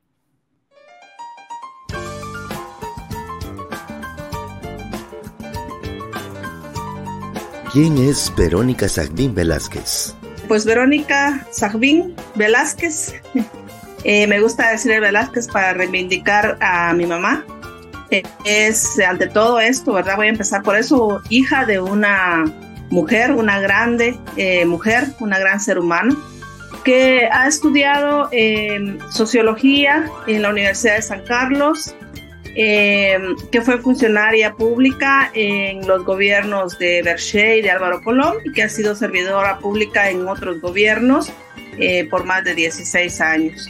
¿Quién es Verónica Sajbín Velázquez? Pues Verónica Sajbín Velázquez eh, me gusta decir Velázquez para reivindicar a mi mamá. Eh, es ante todo esto, ¿verdad? Voy a empezar por eso, hija de una mujer, una grande eh, mujer, una gran ser humano, que ha estudiado sociología en la Universidad de San Carlos, que fue funcionaria pública en los gobiernos de Berché y de Álvaro Colón y que ha sido servidora pública en otros gobiernos por más de 16 años.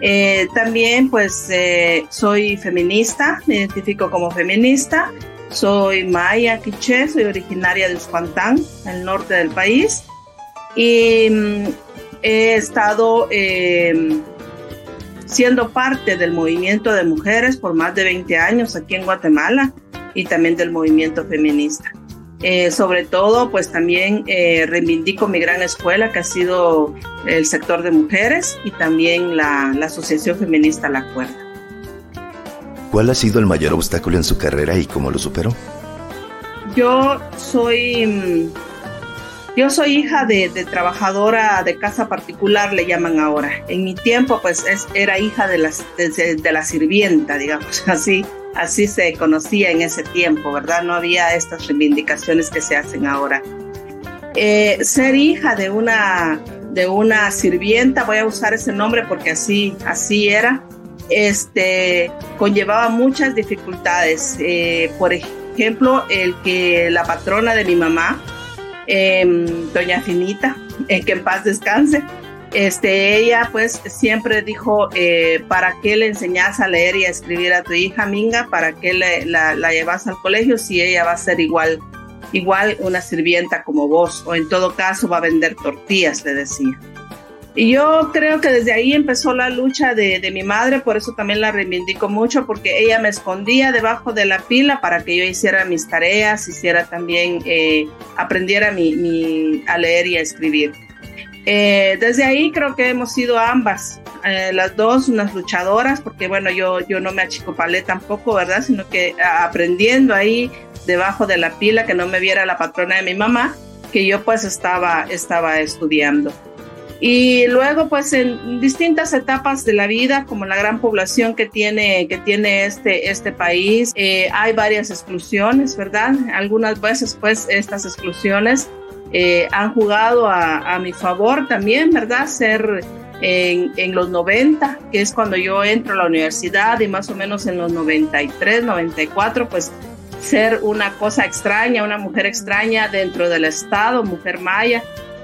Eh, también pues eh, soy feminista, me identifico como feminista. Soy maya quiché, soy originaria de Uspantán, el norte del país. Y mm, he estado em, siendo parte del movimiento de mujeres por más de 20 años aquí en Guatemala y también del movimiento feminista. Eh, sobre todo, pues también eh, reivindico mi gran escuela, que ha sido el sector de mujeres y también la, la Asociación Feminista La Cuerda. ¿Cuál ha sido el mayor obstáculo en su carrera y cómo lo superó? Yo soy mm, yo soy hija de, trabajadora de casa particular, le llaman ahora. En mi tiempo, pues es, era hija de, de, la sirvienta, digamos así. Así se conocía en ese tiempo, ¿verdad? No había estas reivindicaciones que se hacen ahora. Eh, ser hija de una, de una sirvienta, voy a usar ese nombre porque así, así era, este, conllevaba muchas dificultades. Eh, por ejemplo, el que la patrona de mi mamá, Em, doña Finita, en que en paz descanse. Este, ella pues siempre dijo, eh, ¿para qué le enseñas a leer y a escribir a tu hija Minga? ¿Para qué la, la, llevas al colegio si ella va a ser igual, igual una sirvienta como vos? O en todo caso va a vender tortillas, le decía. Y yo creo que desde ahí empezó la lucha de, de, mi madre, por eso también la reivindico mucho, porque ella me escondía debajo de la pila para que yo hiciera mis tareas, hiciera también, eh, aprendiera mi, a leer y a escribir. Eh, desde ahí creo que hemos sido ambas, eh, las dos unas luchadoras, porque bueno, yo, yo no me achicopalé tampoco, ¿verdad? Sino que aprendiendo ahí debajo de la pila, que no me viera la patrona de mi mamá, que yo pues estaba, estaba estudiando. Y luego, pues en distintas etapas de la vida, como la gran población que tiene, que tiene este, este país, eh, hay varias exclusiones, ¿verdad? Algunas veces, pues, estas exclusiones eh, han jugado a, a, mi favor también, ¿verdad? Ser en, en, los 90, que es cuando yo entro a la universidad, y más o menos en los 93, 94, pues ser una cosa extraña, una mujer extraña dentro del Estado, mujer maya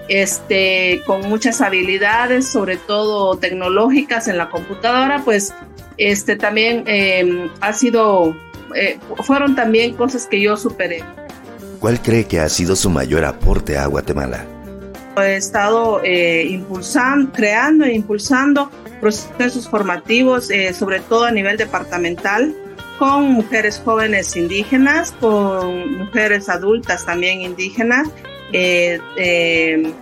este, con muchas habilidades, sobre todo tecnológicas en la computadora, pues este, también em, ha sido, eh, fueron también cosas que yo superé. ¿Cuál cree que ha sido su mayor aporte a Guatemala? He estado eh, impulsando, creando e impulsando procesos formativos, eh, sobre todo a nivel departamental, con mujeres jóvenes indígenas, con mujeres adultas también indígenas eh, eh,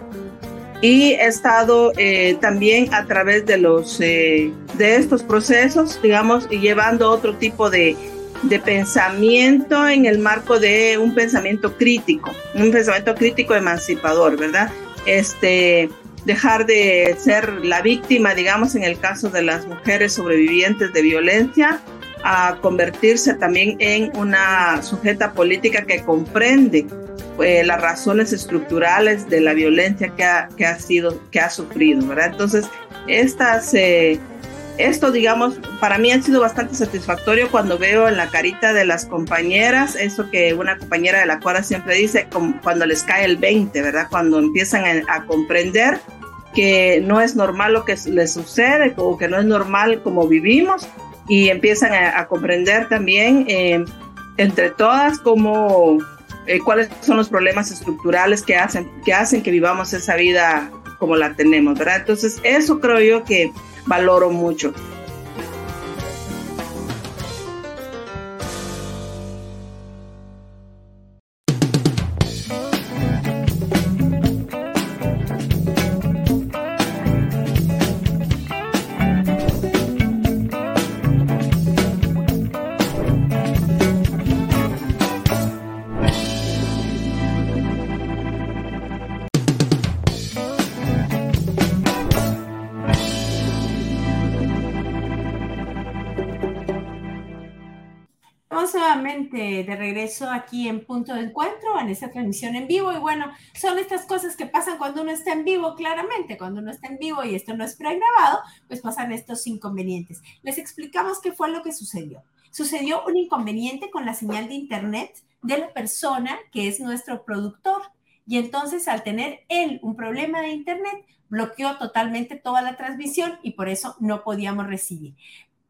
y he estado eh, también a través de los de estos procesos, digamos, llevando otro tipo de, de pensamiento en el marco de un pensamiento crítico, un pensamiento crítico emancipador, ¿verdad? Este, dejar de ser la víctima, digamos, en el caso de las mujeres sobrevivientes de violencia, a convertirse también en una sujeta política que comprende eh, las razones estructurales de la violencia que ha, que ha sido, que ha sufrido, ¿verdad? Entonces, estas, eh, esto, digamos, para mí ha sido bastante satisfactorio cuando veo en la carita de las compañeras, eso que una compañera de la cuadra siempre dice, cuando les cae el 20, ¿verdad? Cuando empiezan a, comprender que no es normal lo que les sucede o que no es normal como vivimos y empiezan a, comprender también eh, entre todas cómo eh, cuáles son los problemas estructurales que hacen, que hacen que vivamos esa vida como la tenemos, ¿verdad? Entonces, eso creo yo que valoro mucho. Regreso aquí en Punto de Encuentro, en esta transmisión en vivo. Y bueno, son estas cosas que pasan cuando uno está en vivo, claramente. Cuando uno está en vivo y esto no es pregrabado, pues pasan estos inconvenientes. Les explicamos qué fue lo que sucedió. Sucedió un inconveniente con la señal de Internet de la persona que es nuestro productor. Y entonces, al tener él un problema de Internet, bloqueó totalmente toda la transmisión y por eso no podíamos recibir.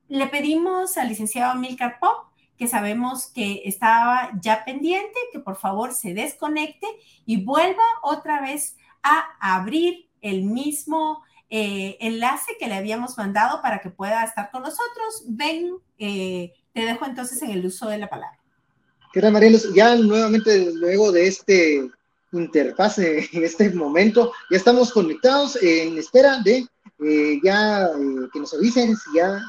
Le pedimos al licenciado Milcar Pop que sabemos que estaba ya pendiente, que por favor se desconecte y vuelva otra vez a abrir el mismo eh, enlace que le habíamos mandado para que pueda estar con nosotros. Ven, eh, te dejo entonces en el uso de la palabra. ¿Qué tal, Marielos? Ya nuevamente, luego de este interfase, en este momento, ya estamos conectados en espera de eh, ya eh, que nos avisen si ya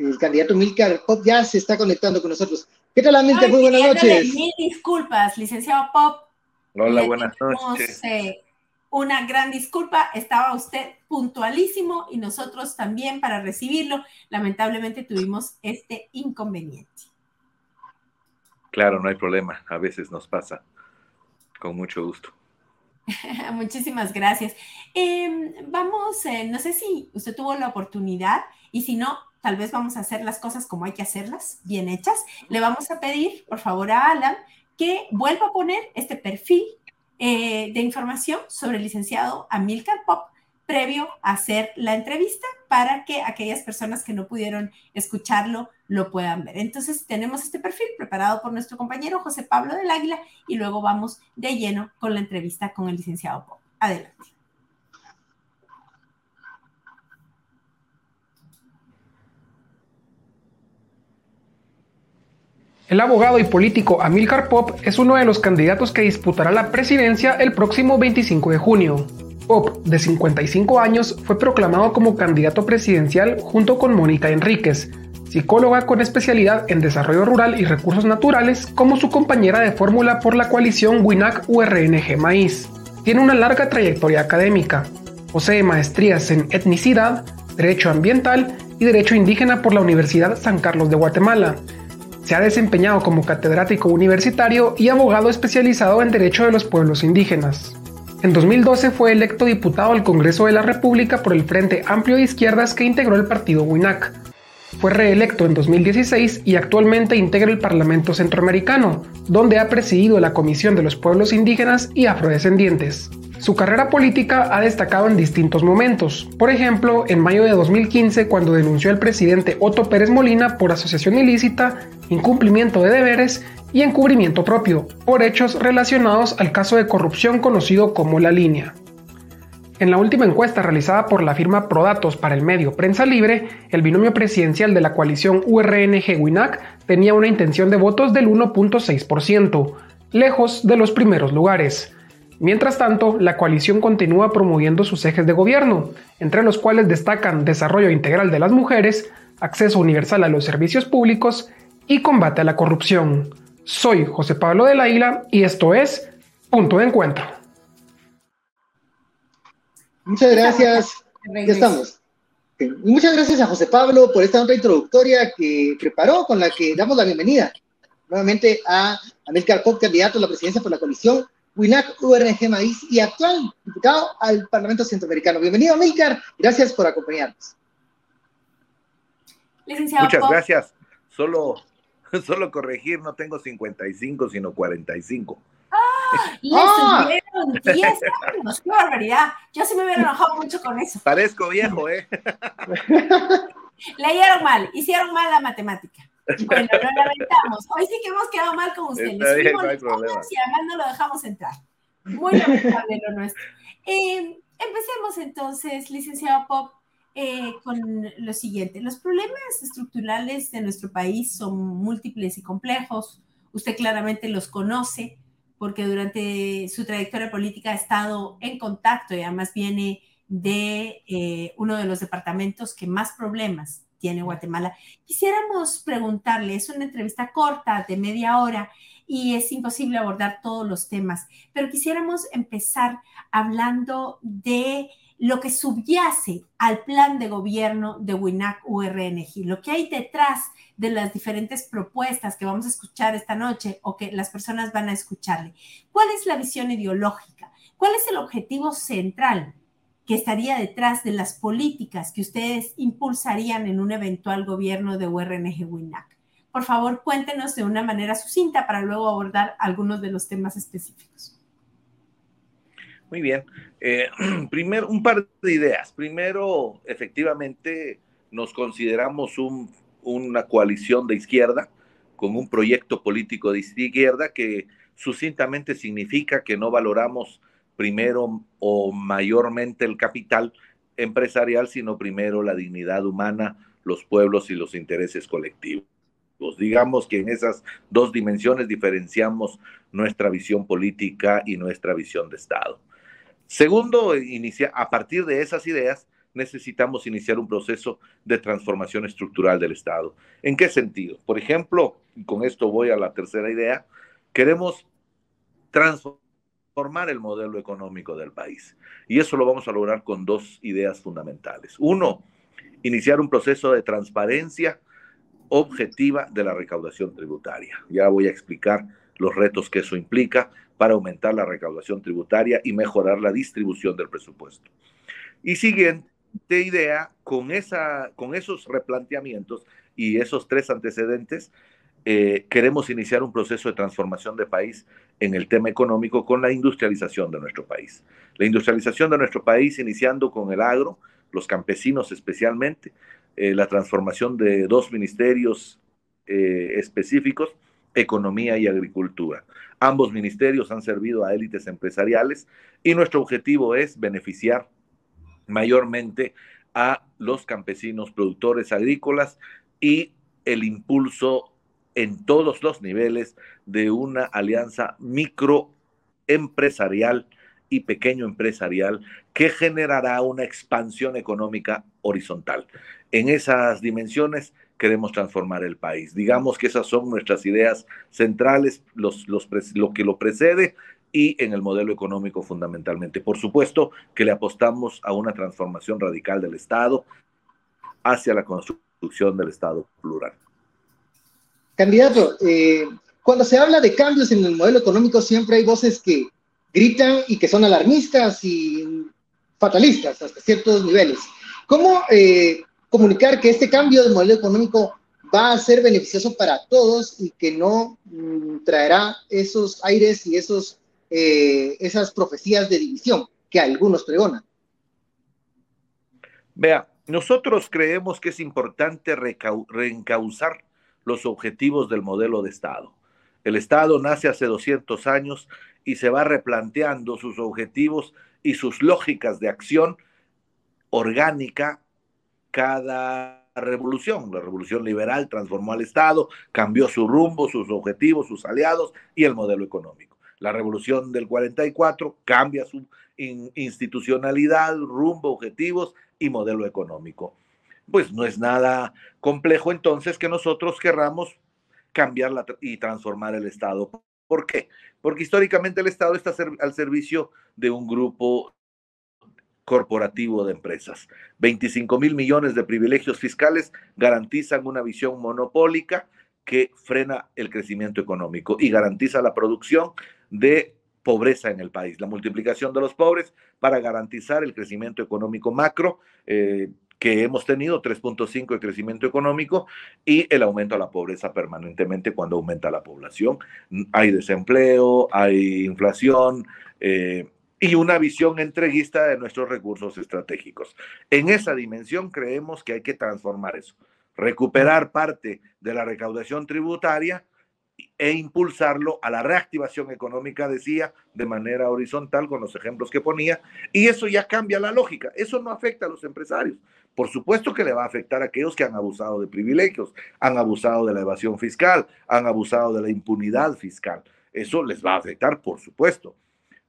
el, candidato Milcar Pop ya se está conectando con nosotros. ¿Qué tal, Milcar? Muy buenas noches. Mil disculpas, licenciado Pop. Hola, buenas noches. Eh, una gran disculpa, estaba usted puntualísimo y nosotros también para recibirlo. Lamentablemente tuvimos este inconveniente. Claro, no hay problema, a veces nos pasa. Con mucho gusto. Muchísimas gracias. Em, vamos, eh, no sé si usted tuvo la oportunidad y si no, tal vez vamos a hacer las cosas como hay que hacerlas, bien hechas. Le vamos a pedir, por favor, a Alan que vuelva a poner este perfil eh, de información sobre el licenciado Amilcar Pop previo a hacer la entrevista para que aquellas personas que no pudieron escucharlo lo puedan ver. Entonces tenemos este perfil preparado por nuestro compañero José Pablo del Águila y luego vamos de lleno con la entrevista con el licenciado Pop. Adelante. El abogado y político Amilcar Pop es uno de los candidatos que disputará la presidencia el próximo 25 de junio. Pop, de 55 años, fue proclamado como candidato presidencial junto con Mónica Enríquez, psicóloga con especialidad en desarrollo rural y recursos naturales, como su compañera de fórmula por la coalición WINAC-URNG Maíz. Tiene una larga trayectoria académica. Posee maestrías en etnicidad, derecho ambiental y derecho indígena por la Universidad San Carlos de Guatemala. Se ha desempeñado como catedrático universitario y abogado especializado en derecho de los pueblos indígenas. En 2012 fue electo diputado al Congreso de la República por el Frente Amplio de Izquierdas que integró el partido WINAC. Fue reelecto en 2016 y actualmente integra el Parlamento Centroamericano, donde ha presidido la Comisión de los Pueblos Indígenas y Afrodescendientes. Su carrera política ha destacado en distintos momentos, por ejemplo, en mayo de 2015 cuando denunció al presidente Otto Pérez Molina por asociación ilícita, incumplimiento de deberes y encubrimiento propio, por hechos relacionados al caso de corrupción conocido como La Línea. En la última encuesta realizada por la firma Prodatos para el medio Prensa Libre, el binomio presidencial de la coalición URNG-WINAC tenía una intención de votos del 1.6%, lejos de los primeros lugares. Mientras tanto, la coalición continúa promoviendo sus ejes de gobierno, entre los cuales destacan desarrollo integral de las mujeres, acceso universal a los servicios públicos y combate a la corrupción. Soy José Pablo de la Isla y esto es Punto de Encuentro. Muchas gracias. Ya estamos. muchas gracias a José Pablo por esta nota introductoria que preparó, con la que damos la bienvenida nuevamente a América Pop, candidato a la presidencia por la coalición WINAC URNG Maíz y actual diputado al Parlamento Centroamericano. Bienvenido, Amílcar. Gracias por acompañarnos. Muchas gracias. Solo, solo corregir, no tengo 55, sino 45. Le subieron 10 años. ¡Qué barbaridad! Yo sí me hubiera enojado mucho con eso. Parezco viejo, ¿eh? Leyeron mal, hicieron mal la matemática. Bueno, lo lamentamos. Hoy sí que hemos quedado mal con ustedes. y además no lo dejamos entrar. Muy lamentable lo nuestro. Eh, empecemos entonces, licenciado Pop, eh, con lo siguiente. Los problemas estructurales de nuestro país son múltiples y complejos. Usted claramente los conoce porque durante su trayectoria política ha estado en contacto y además viene de eh, uno de los departamentos que más problemas tiene Guatemala. Quisiéramos preguntarle, es una entrevista corta de media hora y es imposible abordar todos los temas, pero quisiéramos empezar hablando de lo que subyace al plan de gobierno de WINAC URNG, lo que hay detrás de las diferentes propuestas que vamos a escuchar esta noche o que las personas van a escucharle. ¿Cuál es la visión ideológica? ¿Cuál es el objetivo central que estaría detrás de las políticas que ustedes impulsarían en un eventual gobierno de URNG WINAC. Por favor, cuéntenos de una manera sucinta para luego abordar algunos de los temas específicos. Muy bien. Eh, primero, un par de ideas. Primero, efectivamente, nos consideramos una coalición de izquierda con un proyecto político de izquierda que sucintamente significa que no valoramos primero o mayormente el capital empresarial, sino primero la dignidad humana, los pueblos y los intereses colectivos. Digamos que en esas dos dimensiones diferenciamos nuestra visión política y nuestra visión de Estado. Segundo, inicia, a partir de esas ideas, necesitamos iniciar un proceso de transformación estructural del Estado. ¿En qué sentido? Por ejemplo, y con esto voy a la tercera idea, queremos transformar el modelo económico del país. Y eso lo vamos a lograr con dos ideas fundamentales. Uno, iniciar un proceso de transparencia objetiva de la recaudación tributaria. Ya voy a explicar los retos que eso implica para aumentar la recaudación tributaria y mejorar la distribución del presupuesto. Y siguiente idea, con, esa, con esos replanteamientos y esos tres antecedentes, eh, queremos iniciar un proceso de transformación de país en el tema económico con la industrialización de nuestro país. La industrialización de nuestro país iniciando con el agro, los campesinos especialmente, eh, la transformación de dos ministerios eh, específicos, economía y agricultura. Ambos ministerios han servido a élites empresariales y nuestro objetivo es beneficiar mayormente a los campesinos productores agrícolas y el impulso en todos los niveles de una alianza microempresarial y pequeño empresarial que generará una expansión económica horizontal. En esas dimensiones queremos transformar el país. Digamos que esas son nuestras ideas centrales, los, los, lo que lo precede y en el modelo económico fundamentalmente. Por supuesto que le apostamos a una transformación radical del Estado hacia la construcción del Estado plural. Candidato, eh, cuando se habla de cambios en el modelo económico siempre hay voces que gritan y que son alarmistas y fatalistas hasta ciertos niveles. ¿Cómo eh, comunicar que este cambio de modelo económico va a ser beneficioso para todos y que no mm, traerá esos aires y esos, eh, esas profecías de división que algunos pregonan? Vea, nosotros creemos que es importante reencauzar los objetivos del modelo de Estado. El Estado nace hace 200 años y se va replanteando sus objetivos y sus lógicas de acción orgánica cada revolución. La revolución liberal transformó al Estado, cambió su rumbo, sus objetivos, sus aliados y el modelo económico. La revolución del 44 cambia su institucionalidad, rumbo, objetivos y modelo económico. Pues no es nada complejo entonces que nosotros querramos cambiar y transformar el Estado. ¿Por qué? Porque históricamente el Estado está al servicio de un grupo corporativo de empresas. 25 mil millones de privilegios fiscales garantizan una visión monopólica que frena el crecimiento económico y garantiza la producción de pobreza en el país, la multiplicación de los pobres para garantizar el crecimiento económico macro, eh, que hemos tenido 3.5 de crecimiento económico y el aumento de la pobreza permanentemente cuando aumenta la población. Hay desempleo, hay inflación eh, y una visión entreguista de nuestros recursos estratégicos. En esa dimensión creemos que hay que transformar eso, recuperar parte de la recaudación tributaria e impulsarlo a la reactivación económica, decía, de manera horizontal con los ejemplos que ponía, y eso ya cambia la lógica, eso no afecta a los empresarios, por supuesto que le va a afectar a aquellos que han abusado de privilegios, han abusado de la evasión fiscal, han abusado de la impunidad fiscal. Eso les va a afectar, por supuesto.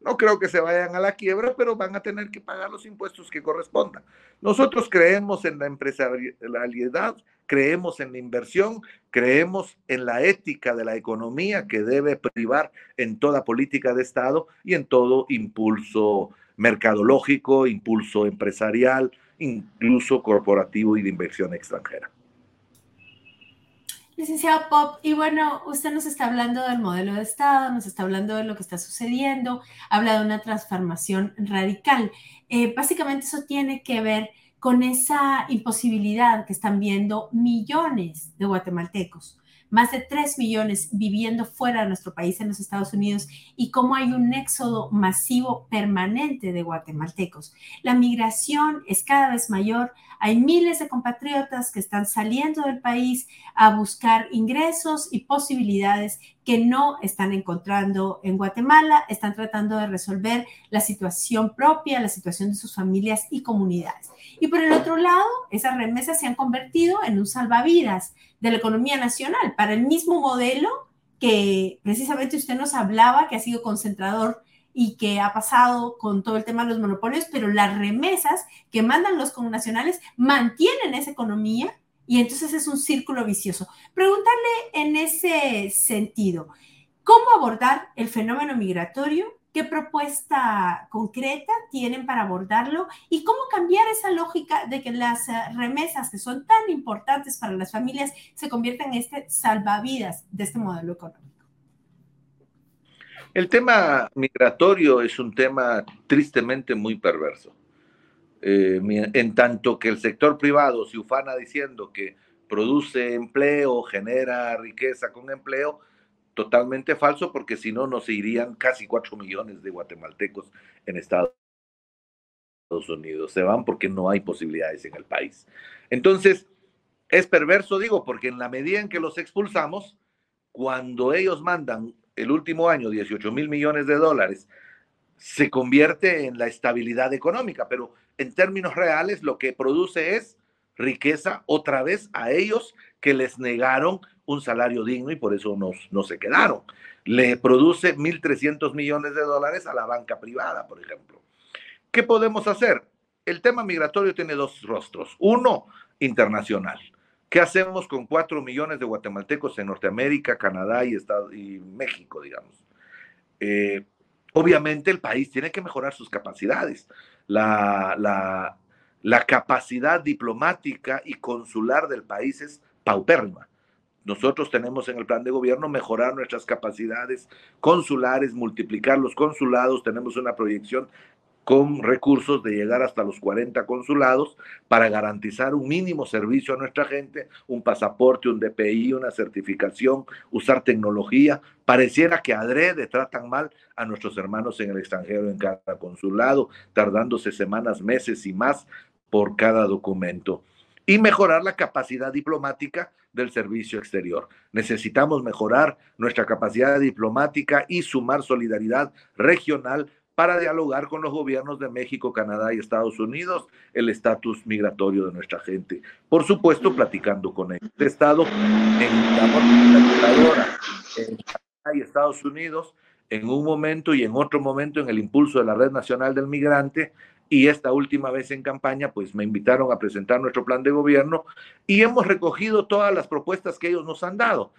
No creo que se vayan a la quiebra, pero van a tener que pagar los impuestos que correspondan. Nosotros creemos en la empresarialidad, creemos en la inversión, creemos en la ética de la economía que debe privar en toda política de Estado y en todo impulso mercadológico, impulso empresarial, incluso corporativo y de inversión extranjera. Licenciado Pop, y bueno, usted nos está hablando del modelo de Estado, nos está hablando de lo que está sucediendo, habla de una transformación radical. Eh, básicamente eso tiene que ver con esa imposibilidad que están viendo millones de guatemaltecos más de 3 millones viviendo fuera de nuestro país en los Estados Unidos y cómo hay un éxodo masivo permanente de guatemaltecos. La migración es cada vez mayor, hay miles de compatriotas que están saliendo del país a buscar ingresos y posibilidades que no están encontrando en Guatemala, están tratando de resolver la situación propia, la situación de sus familias y comunidades. Y por el otro lado, esas remesas se han convertido en un salvavidas de la economía nacional para el mismo modelo que precisamente usted nos hablaba, que ha sido concentrador y que ha pasado con todo el tema de los monopolios, pero las remesas que mandan los connacionales mantienen esa economía y entonces es un círculo vicioso. Preguntarle en ese sentido, ¿cómo abordar el fenómeno migratorio? ¿Qué propuesta concreta tienen para abordarlo? ¿Y cómo cambiar esa lógica de que las remesas que son tan importantes para las familias se conviertan en este salvavidas de este modelo económico? El tema migratorio es un tema tristemente muy perverso. Eh, en tanto que el sector privado se ufana diciendo que produce empleo, genera riqueza con empleo, totalmente falso porque si no nos irían casi cuatro millones de guatemaltecos en Estados Unidos. Se van porque no hay posibilidades en el país. Entonces, es perverso, digo, porque en la medida en que los expulsamos, cuando ellos mandan el último año 18 mil millones de dólares, se convierte en la estabilidad económica, pero en términos reales lo que produce es riqueza otra vez a ellos que les negaron un salario digno y por eso no se quedaron. Le produce 1.300 millones de dólares a la banca privada, por ejemplo. ¿Qué podemos hacer? El tema migratorio tiene dos rostros. Uno, internacional. ¿Qué hacemos con 4 millones de guatemaltecos en Norteamérica, Canadá y, y México, digamos? Eh, obviamente el país tiene que mejorar sus capacidades. La, la, capacidad diplomática y consular del país es paupérrima. Nosotros tenemos en el plan de gobierno mejorar nuestras capacidades consulares, multiplicar los consulados, tenemos una proyección con recursos de llegar hasta los 40 consulados para garantizar un mínimo servicio a nuestra gente, un pasaporte, un DPI, una certificación, usar tecnología. Pareciera que adrede tratan mal a nuestros hermanos en el extranjero en cada consulado, tardándose semanas, meses y más por cada documento. Y mejorar la capacidad diplomática del servicio exterior. Necesitamos mejorar nuestra capacidad diplomática y sumar solidaridad regional para dialogar con los gobiernos de México, Canadá y Estados Unidos el estatus migratorio de nuestra gente. Por supuesto, platicando con el Estado en la en Canadá y Estados Unidos en un momento y en otro momento en el impulso de la Red Nacional del Migrante y esta última vez en campaña, pues me invitaron a presentar nuestro plan de gobierno y hemos recogido todas las propuestas que ellos nos han dado.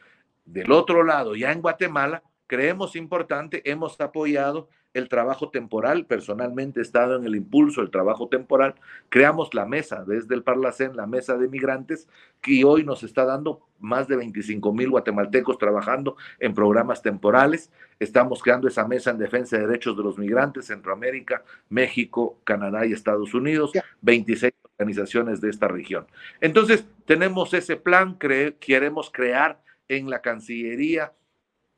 Del otro lado, ya en Guatemala, creemos importante, hemos apoyado el trabajo temporal, personalmente he estado en el impulso del trabajo temporal, creamos la mesa desde el Parlacén, la mesa de migrantes, que hoy nos está dando más de 25 mil guatemaltecos trabajando en programas temporales. Estamos creando esa mesa en defensa de derechos de los migrantes, Centroamérica, México, Canadá y Estados Unidos, 26 organizaciones de esta región. Entonces, tenemos ese plan, queremos crear en la Cancillería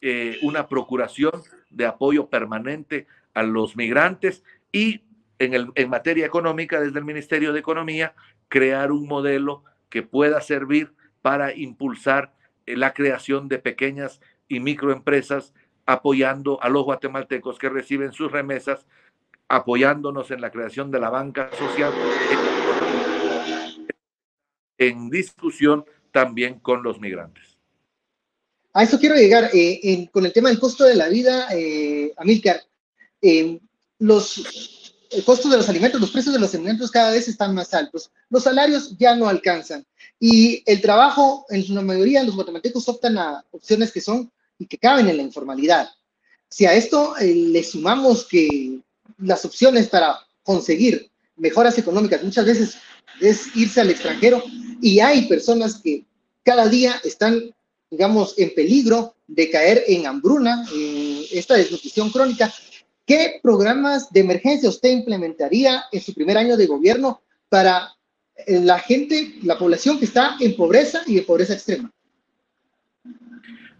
eh, una procuración de apoyo permanente a los migrantes y en, el, en materia económica, desde el Ministerio de Economía, crear un modelo que pueda servir para impulsar eh, la creación de pequeñas y microempresas, apoyando a los guatemaltecos que reciben sus remesas, apoyándonos en la creación de la banca social, en discusión también con los migrantes. A eso quiero llegar eh, con el tema del costo de la vida, eh, Amílcar. Eh, los costos de los alimentos, los precios de los alimentos cada vez están más altos. Los salarios ya no alcanzan. Y el trabajo, en su mayoría, los guatemaltecos optan a opciones que son y que caben en la informalidad. Si a esto eh, le sumamos que las opciones para conseguir mejoras económicas muchas veces es irse al extranjero y hay personas que cada día están digamos, en peligro de caer en hambruna, en esta desnutrición crónica. ¿Qué programas de emergencia usted implementaría en su primer año de gobierno para eh, la gente, la población que está en pobreza y de pobreza extrema?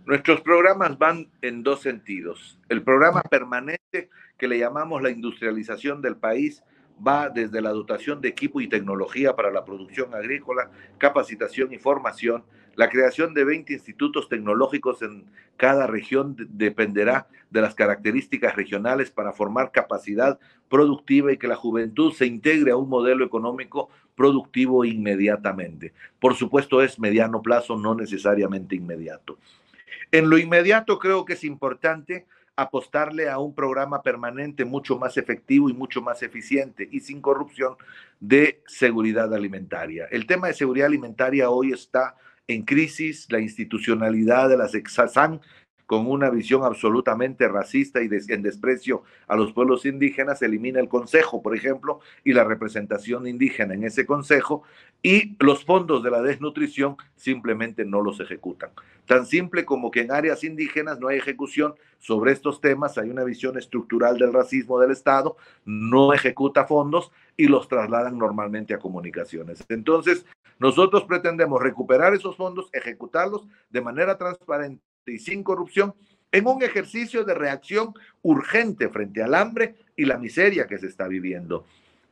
Nuestros programas van en dos sentidos. El programa permanente que le llamamos la industrialización del país va desde la dotación de equipo y tecnología para la producción agrícola, capacitación y formación, la creación de 20 institutos tecnológicos en cada región dependerá de las características regionales para formar capacidad productiva y que la juventud se integre a un modelo económico productivo inmediatamente. Por supuesto es mediano plazo, no necesariamente inmediato. En lo inmediato creo que es importante apostarle a un programa permanente mucho más efectivo y mucho más eficiente y sin corrupción de seguridad alimentaria. El tema de seguridad alimentaria hoy está en crisis, la institucionalidad de las Exasan con una visión absolutamente racista y en desprecio a los pueblos indígenas, elimina el consejo, por ejemplo, y la representación indígena en ese consejo, y los fondos de la desnutrición simplemente no los ejecutan. Tan simple como que en áreas indígenas no hay ejecución sobre estos temas, hay una visión estructural del racismo del Estado, no ejecuta fondos y los trasladan normalmente a comunicaciones. Entonces, nosotros pretendemos recuperar esos fondos, ejecutarlos de manera transparente y sin corrupción en un ejercicio de reacción urgente frente al hambre y la miseria que se está viviendo.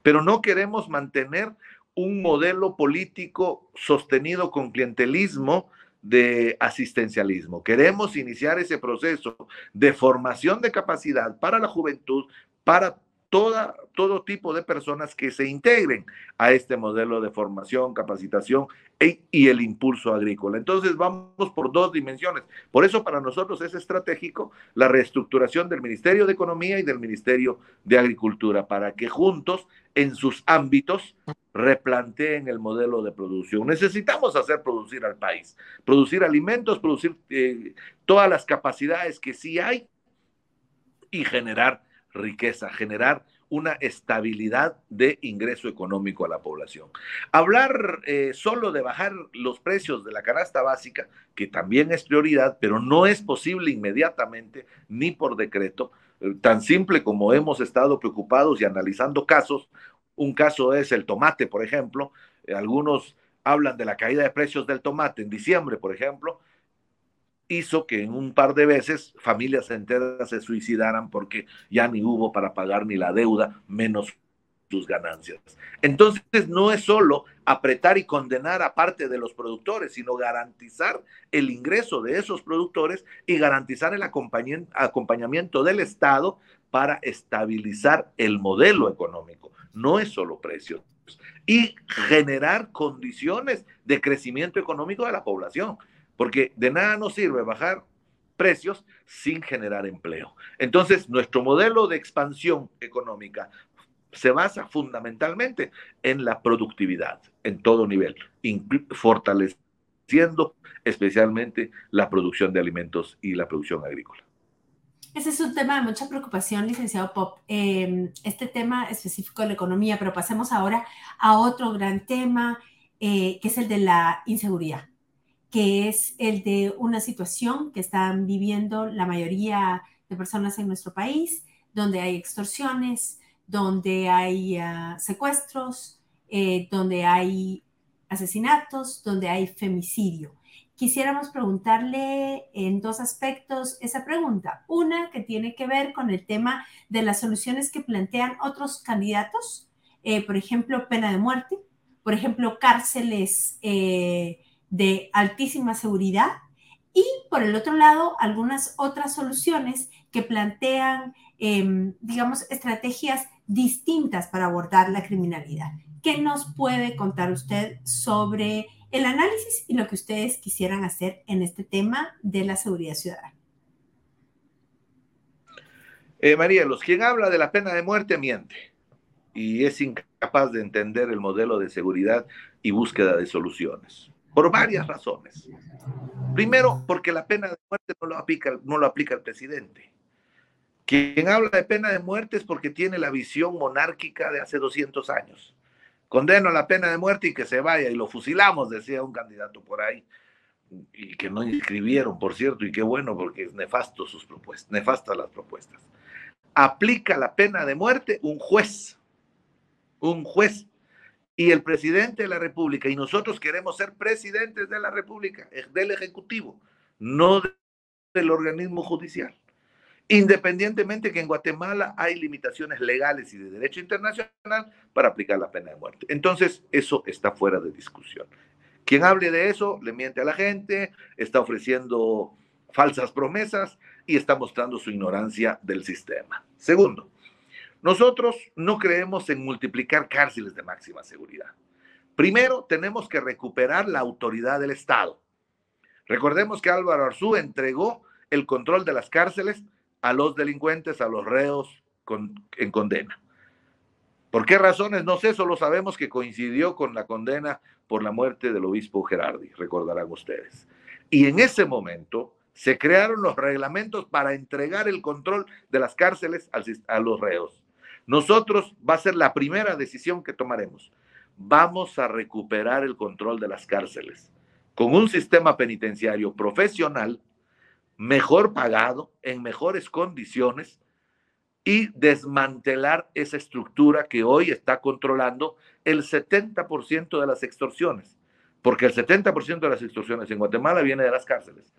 Pero no queremos mantener un modelo político sostenido con clientelismo de asistencialismo. Queremos iniciar ese proceso de formación de capacidad para la juventud, para toda, todo tipo de personas que se integren a este modelo de formación, capacitación e, y el impulso agrícola. Entonces vamos por dos dimensiones. Por eso para nosotros es estratégico la reestructuración del Ministerio de Economía y del Ministerio de Agricultura para que juntos en sus ámbitos replanteen el modelo de producción. Necesitamos hacer producir al país, producir alimentos, producir eh, todas las capacidades que sí hay y generar riqueza, generar una estabilidad de ingreso económico a la población. Hablar eh, solo de bajar los precios de la canasta básica, que también es prioridad, pero no es posible inmediatamente ni por decreto, eh, tan simple como hemos estado preocupados y analizando casos. Un caso es el tomate, por ejemplo. Eh, algunos hablan de la caída de precios del tomate en diciembre, por ejemplo, hizo que en un par de veces familias enteras se suicidaran porque ya ni hubo para pagar ni la deuda, menos sus ganancias. Entonces no es solo apretar y condenar a parte de los productores, sino garantizar el ingreso de esos productores y garantizar el acompañamiento del Estado para estabilizar el modelo económico. No es solo precios. Y generar condiciones de crecimiento económico de la población porque de nada nos sirve bajar precios sin generar empleo. Entonces, nuestro modelo de expansión económica se basa fundamentalmente en la productividad en todo nivel, fortaleciendo especialmente la producción de alimentos y la producción agrícola. Ese es un tema de mucha preocupación, licenciado Pop, em, este tema específico de la economía, pero pasemos ahora a otro gran tema, eh, que es el de la inseguridad que es el de una situación que están viviendo la mayoría de personas en nuestro país, donde hay extorsiones, donde hay ah, secuestros, eh, donde hay asesinatos, donde hay femicidio. Quisiéramos preguntarle en dos aspectos esa pregunta. Una que tiene que ver con el tema de las soluciones que plantean otros candidatos, eh, por ejemplo, pena de muerte, por ejemplo, cárceles eh, de altísima seguridad y por el otro lado algunas otras soluciones que plantean, em, digamos, estrategias distintas para abordar la criminalidad. ¿Qué nos puede contar usted sobre el análisis y lo que ustedes quisieran hacer en este tema de la seguridad ciudadana? Eh, María, los quien habla de la pena de muerte miente y es incapaz de entender el modelo de seguridad y búsqueda de soluciones por varias razones. Primero, porque la pena de muerte no lo aplica, no lo aplica el presidente. Quien habla de pena de muerte es porque tiene la visión monárquica de hace 200 años. Condeno a la pena de muerte y que se vaya y lo fusilamos, decía un candidato por ahí, y que no inscribieron, por cierto, y qué bueno porque es nefasto sus propuestas, nefastas las propuestas. Aplica la pena de muerte un juez, un juez y el presidente de la República, y nosotros queremos ser presidentes de la República, del Ejecutivo, no del organismo judicial. independientemente que en Guatemala hay limitaciones legales y de derecho internacional para aplicar la pena de muerte. Entonces, eso está fuera de discusión. Quien hable de eso le miente a la gente, está ofreciendo falsas promesas y está mostrando su ignorancia del sistema. Segundo, nosotros no creemos en multiplicar cárceles de máxima seguridad. Primero, tenemos que recuperar la autoridad del Estado. Recordemos que Álvaro Arzú entregó el control de las cárceles a los delincuentes, a los reos en condena. ¿Por qué razones? No sé, solo sabemos que coincidió con la condena por la muerte del obispo Gerardi, recordarán ustedes. Y en ese momento se crearon los reglamentos para entregar el control de las cárceles a los reos. Nosotros va a ser la primera decisión que tomaremos. Vamos a recuperar el control de las cárceles con un sistema penitenciario profesional mejor pagado, en mejores condiciones y desmantelar esa estructura que hoy está controlando el 70% de las extorsiones, porque el 70% de las extorsiones en Guatemala viene de las cárceles,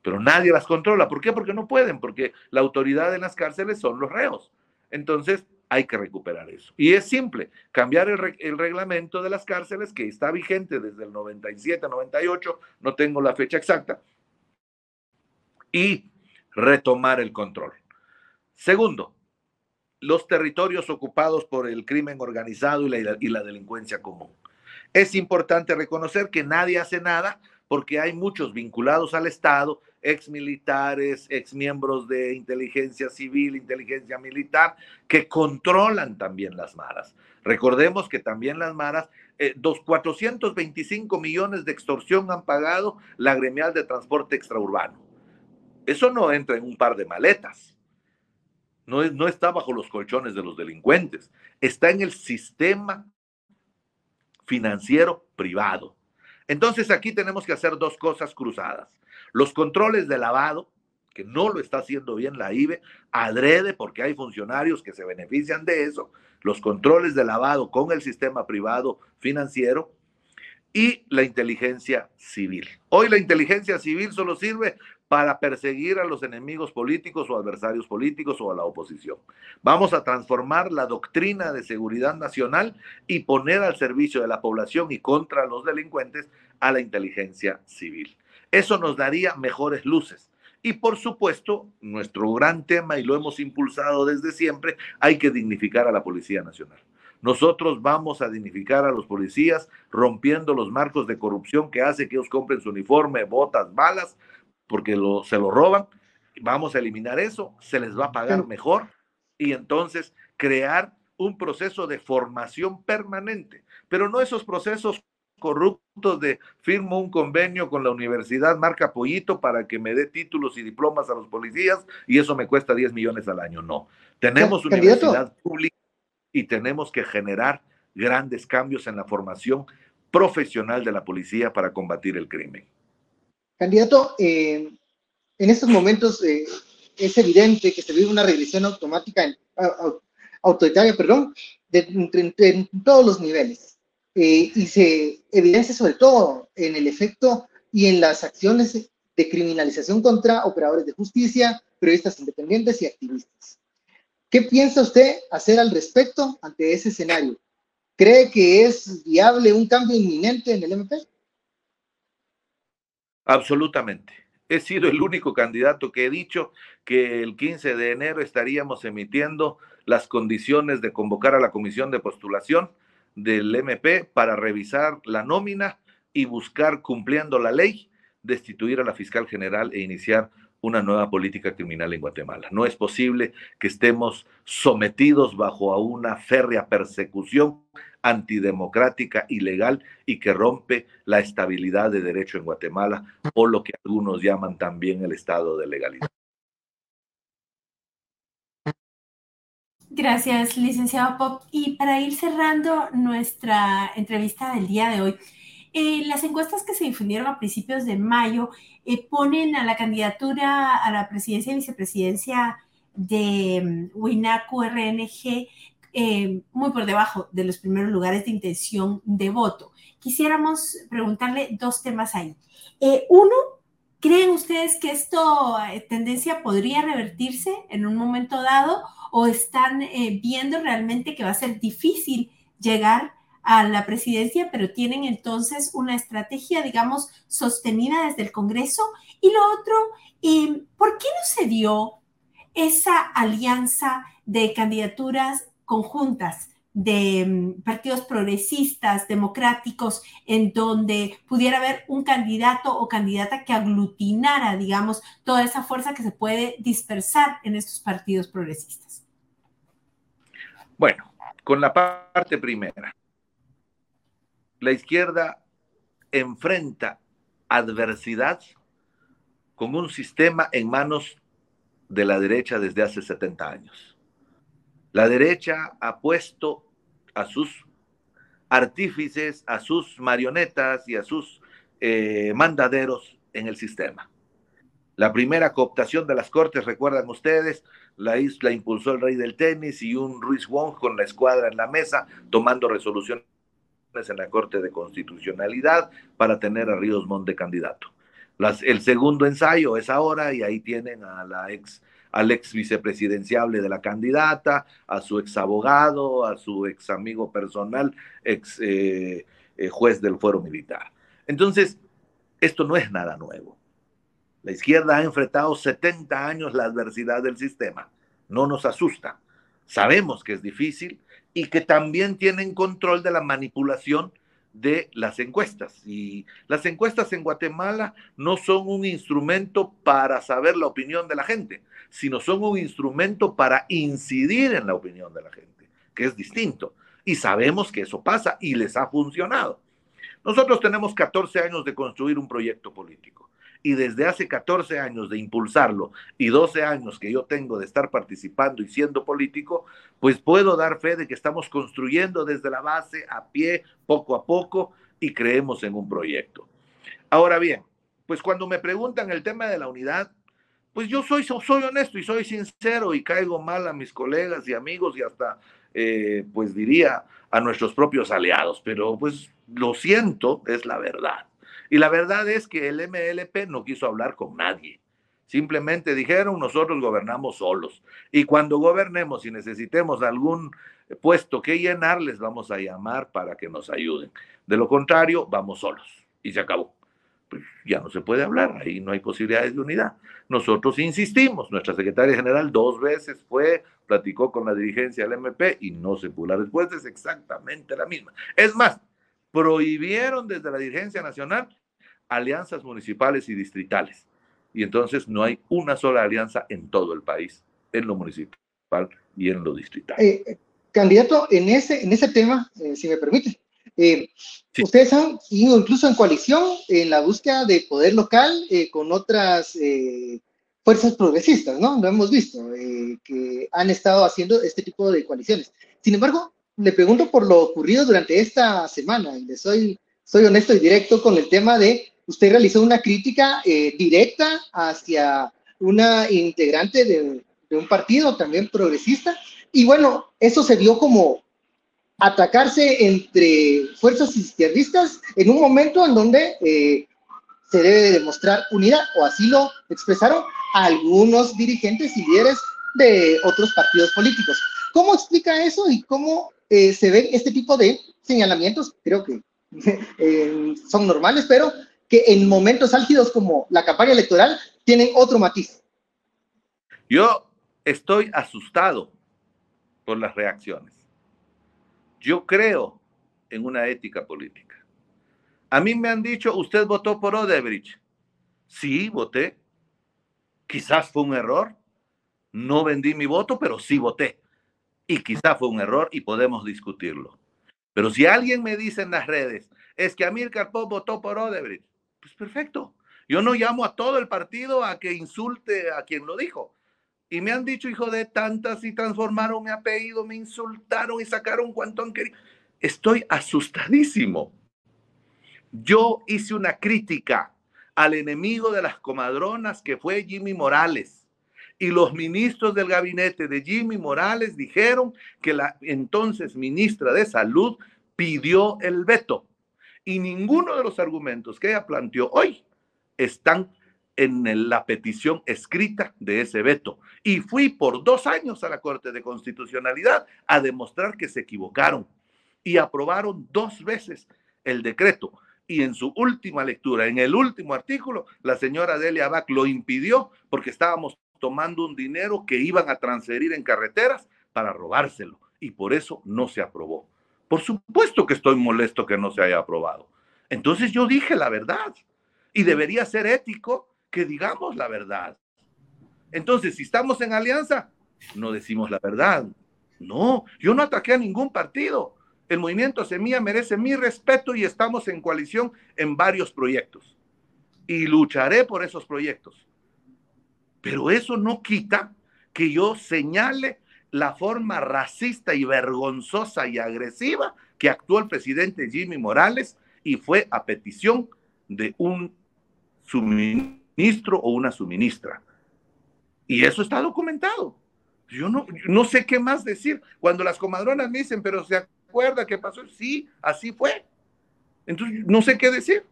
pero nadie las controla. ¿Por qué? Porque no pueden, porque la autoridad en las cárceles son los reos. Entonces, hay que recuperar eso. Y es simple, cambiar el, el, reglamento de las cárceles que está vigente desde el 97, 98, no tengo la fecha exacta, y retomar el control. Segundo, los territorios ocupados por el crimen organizado y la, y la, delincuencia común. Es importante reconocer que nadie hace nada porque hay muchos vinculados al Estado, ex militares, ex miembros de inteligencia civil, inteligencia militar, que controlan también las maras. Recordemos que también las maras, eh, dos, 425 millones de extorsión han pagado la gremial de transporte extraurbano. Eso no entra en un par de maletas. No, no está bajo los colchones de los delincuentes. Está en el sistema financiero privado. Entonces aquí tenemos que hacer dos cosas cruzadas. Los controles de lavado, que no lo está haciendo bien la IBE, adrede porque hay funcionarios que se benefician de eso, los controles de lavado con el sistema privado financiero y la inteligencia civil. Hoy la inteligencia civil solo sirve para perseguir a los enemigos políticos o adversarios políticos o a la oposición. Vamos a transformar la doctrina de seguridad nacional y poner al servicio de la población y contra los delincuentes a la inteligencia civil. Eso nos daría mejores luces. Y por supuesto, nuestro gran tema, y lo hemos impulsado desde siempre, hay que dignificar a la Policía Nacional. Nosotros vamos a dignificar a los policías rompiendo los marcos de corrupción que hace que ellos compren su uniforme, botas, balas, porque lo, se lo roban, vamos a eliminar eso, se les va a pagar mejor y entonces crear un proceso de formación permanente, pero no esos procesos corruptos de firmo un convenio con la universidad marca Pollito para que me dé títulos y diplomas a los policías y eso me cuesta 10 millones al año. No, tenemos una universidad pública y tenemos que generar grandes cambios en la formación profesional de la policía para combatir el crimen. Candidato, eh, en estos momentos eh, es evidente que se vive una regresión automática, en, autoritaria, perdón, en todos los niveles. Eh, y se evidencia sobre todo en el efecto y en las acciones de criminalización contra operadores de justicia, periodistas independientes y activistas. ¿Qué piensa usted hacer al respecto ante ese escenario? ¿Cree que es viable un cambio inminente en el MP? Absolutamente. He sido el único candidato que he dicho que el 15 de enero estaríamos emitiendo las condiciones de convocar a la comisión de postulación del MP para revisar la nómina y buscar, cumpliendo la ley, destituir a la fiscal general e iniciar una nueva política criminal en Guatemala. No es posible que estemos sometidos bajo a una férrea persecución antidemocrática, ilegal y que rompe la estabilidad de derecho en Guatemala o lo que algunos llaman también el estado de legalidad. Gracias, licenciado Pop. Y para ir cerrando nuestra entrevista del día de hoy, eh, las encuestas que se difundieron a principios de mayo eh, ponen a la candidatura a la presidencia y vicepresidencia de WINACU RNG eh, muy por debajo de los primeros lugares de intención de voto. Quisiéramos preguntarle dos temas ahí. uno, ¿Creen ustedes que esto eh, tendencia podría revertirse en un momento dado o están eh, viendo realmente que va a ser difícil llegar a la presidencia, pero tienen entonces una estrategia, digamos, sostenida desde el Congreso? Y lo otro, eh, ¿por qué no se dio esa alianza de candidaturas conjuntas? de mm, partidos progresistas, democráticos, en donde pudiera haber un candidato o candidata que aglutinara, digamos, toda esa fuerza que se puede dispersar en estos partidos progresistas? Bueno, con la parte primera, la izquierda enfrenta adversidad con un sistema en manos de la derecha desde hace 70 años. La derecha ha puesto a sus artífices, a sus marionetas y a sus eh, mandaderos en el sistema. La primera cooptación de las cortes, recuerdan ustedes, la, isla impulsó el rey del tenis y un Ruiz Wong con la escuadra en la mesa, tomando resoluciones en la Corte de Constitucionalidad para tener a Ríos Montt de candidato. el segundo ensayo es ahora y ahí tienen a la ex al ex vicepresidenciable de la candidata, a su ex abogado, a su ex amigo personal, ex eh, eh, juez del fuero militar. Entonces, esto no es nada nuevo. La izquierda ha enfrentado 70 años la adversidad del sistema. No nos asusta. Sabemos que es difícil y que también tienen control de la manipulación de las encuestas. Y las encuestas en Guatemala no son un instrumento para saber la opinión de la gente, sino son un instrumento para incidir en la opinión de la gente, que es distinto. Y sabemos que eso pasa y les ha funcionado. Nosotros tenemos 14 años de construir un proyecto político y desde hace 14 años de impulsarlo y 12 años que yo tengo de estar participando y siendo político, pues puedo dar fe de que estamos construyendo desde la base, a pie, poco a poco, y creemos en un proyecto. Ahora bien, pues cuando me preguntan el tema de la unidad, pues yo soy, soy honesto y soy sincero y caigo mal a mis colegas y amigos y hasta, eh, pues diría, a nuestros propios aliados, pero pues lo siento, es la verdad. Y la verdad es que el MLP no quiso hablar con nadie. Simplemente dijeron, nosotros gobernamos solos. Y cuando gobernemos y necesitemos algún puesto que llenar, les vamos a llamar para que nos ayuden. De lo contrario, vamos solos. Y se acabó. Pues ya no se puede hablar, ahí no hay posibilidades de unidad. Nosotros insistimos, nuestra secretaria general dos veces fue, platicó con la dirigencia del MP y no se pudo. La respuesta es exactamente la misma. Es más, prohibieron desde la dirigencia nacional alianzas municipales y distritales. Y entonces no hay una sola alianza en todo el país, en lo municipal y en lo distrital. Eh, candidato, en ese, en ese tema, eh, si me permite, ustedes han ido incluso en coalición en la búsqueda de poder local con otras fuerzas progresistas, ¿no? Lo hemos visto, que han estado haciendo este tipo de coaliciones. Sin embargo, le pregunto por lo ocurrido durante esta semana, y le soy, soy honesto y directo con el tema de, usted realizó una crítica eh, directa hacia una integrante de, un partido también progresista, y bueno, eso se vio como atacarse entre fuerzas izquierdistas en un momento en donde eh, se debe demostrar unidad, o así lo expresaron algunos dirigentes y líderes de otros partidos políticos. ¿Cómo explica eso y cómo eh, se ven este tipo de señalamientos, creo que eh, son normales, pero que en momentos álgidos como la campaña electoral tienen otro matiz. Yo estoy asustado por las reacciones. Yo creo en una ética política. A mí me han dicho, usted votó por Odebrecht. Sí, voté. Quizás fue un error. No vendí mi voto, pero sí voté y quizá fue un error y podemos discutirlo. Pero si alguien me dice en las redes, es que Amir Pop votó por Odebrecht, pues perfecto. Yo no llamo a todo el partido a que insulte a quien lo dijo. Y me han dicho, hijo de tantas, y transformaron mi apellido, me insultaron y sacaron cuanto han querido. Estoy asustadísimo. Yo hice una crítica al enemigo de las comadronas que fue Jimmy Morales y los ministros del gabinete de Jimmy Morales dijeron que la entonces ministra de Salud pidió el veto. Y ninguno de los argumentos que ella planteó hoy están en la petición escrita de ese veto. Y fui por dos años a la Corte de Constitucionalidad a demostrar que se equivocaron y aprobaron dos veces el decreto. Y en su última lectura, en el último artículo, la señora Delia Bach lo impidió porque estábamos tomando un dinero que iban a transferir en carreteras para robárselo. Y por eso no se aprobó. Por supuesto que estoy molesto que no se haya aprobado. Entonces yo dije la verdad. Y debería ser ético que digamos la verdad. Entonces, si estamos en alianza, no decimos la verdad. No, yo no ataqué a ningún partido. El movimiento Semilla merece mi respeto y estamos en coalición en varios proyectos. Y lucharé por esos proyectos. Pero eso no quita que yo señale la forma racista y vergonzosa y agresiva que actuó el presidente Jimmy Morales y fue a petición de un suministro o una suministra. Y eso está documentado. Yo no, no sé qué más decir. Cuando las comadronas me dicen, pero se acuerda qué pasó, sí, así fue. Entonces, no sé qué decir.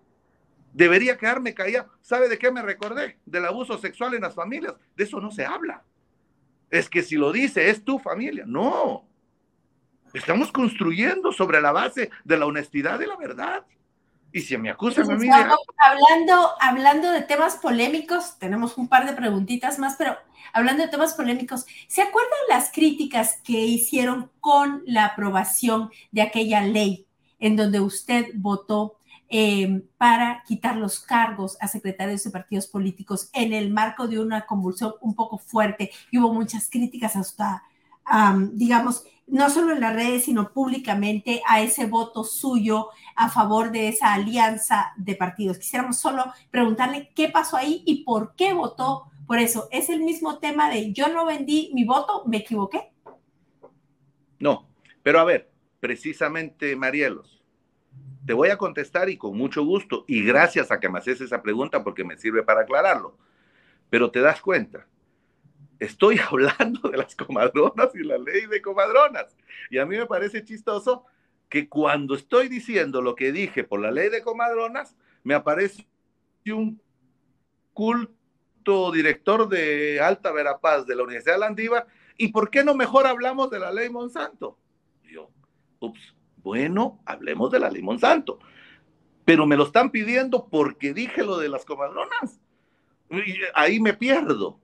Debería quedarme callado. ¿Sabe de qué me recordé? Del abuso sexual en las familias. De eso no se habla. Es que si lo dice, es tu familia. No. Estamos construyendo sobre la base de la honestidad y la verdad. Y si me acusan a mí Hablando, hablando de temas polémicos, tenemos un par de preguntitas más, pero hablando de temas polémicos, ¿se acuerdan las críticas que hicieron con la aprobación de aquella ley en donde usted votó eh, para quitar los cargos a secretarios de partidos políticos en el marco de una convulsión un poco fuerte y hubo muchas críticas hasta, digamos, no solo en las redes, sino públicamente a ese voto suyo a favor de esa alianza de partidos. Quisiéramos solo preguntarle qué pasó ahí y por qué votó por eso. ¿Es el mismo tema de yo no vendí mi voto, me equivoqué? No, pero a ver, precisamente, Marielos, te voy a contestar y con mucho gusto y gracias a que me haces esa pregunta porque me sirve para aclararlo. Pero te das cuenta, estoy hablando de las comadronas y la ley de comadronas. Y a mí me parece chistoso que cuando estoy diciendo lo que dije por la ley de comadronas, me aparece un culto director de Alta Verapaz de la Universidad de Landiva, ¿y por qué no mejor hablamos de la ley Monsanto? yo, ups, bueno, hablemos de la ley Monsanto. Pero me lo están pidiendo porque dije lo de las comadronas. Y ahí me pierdo.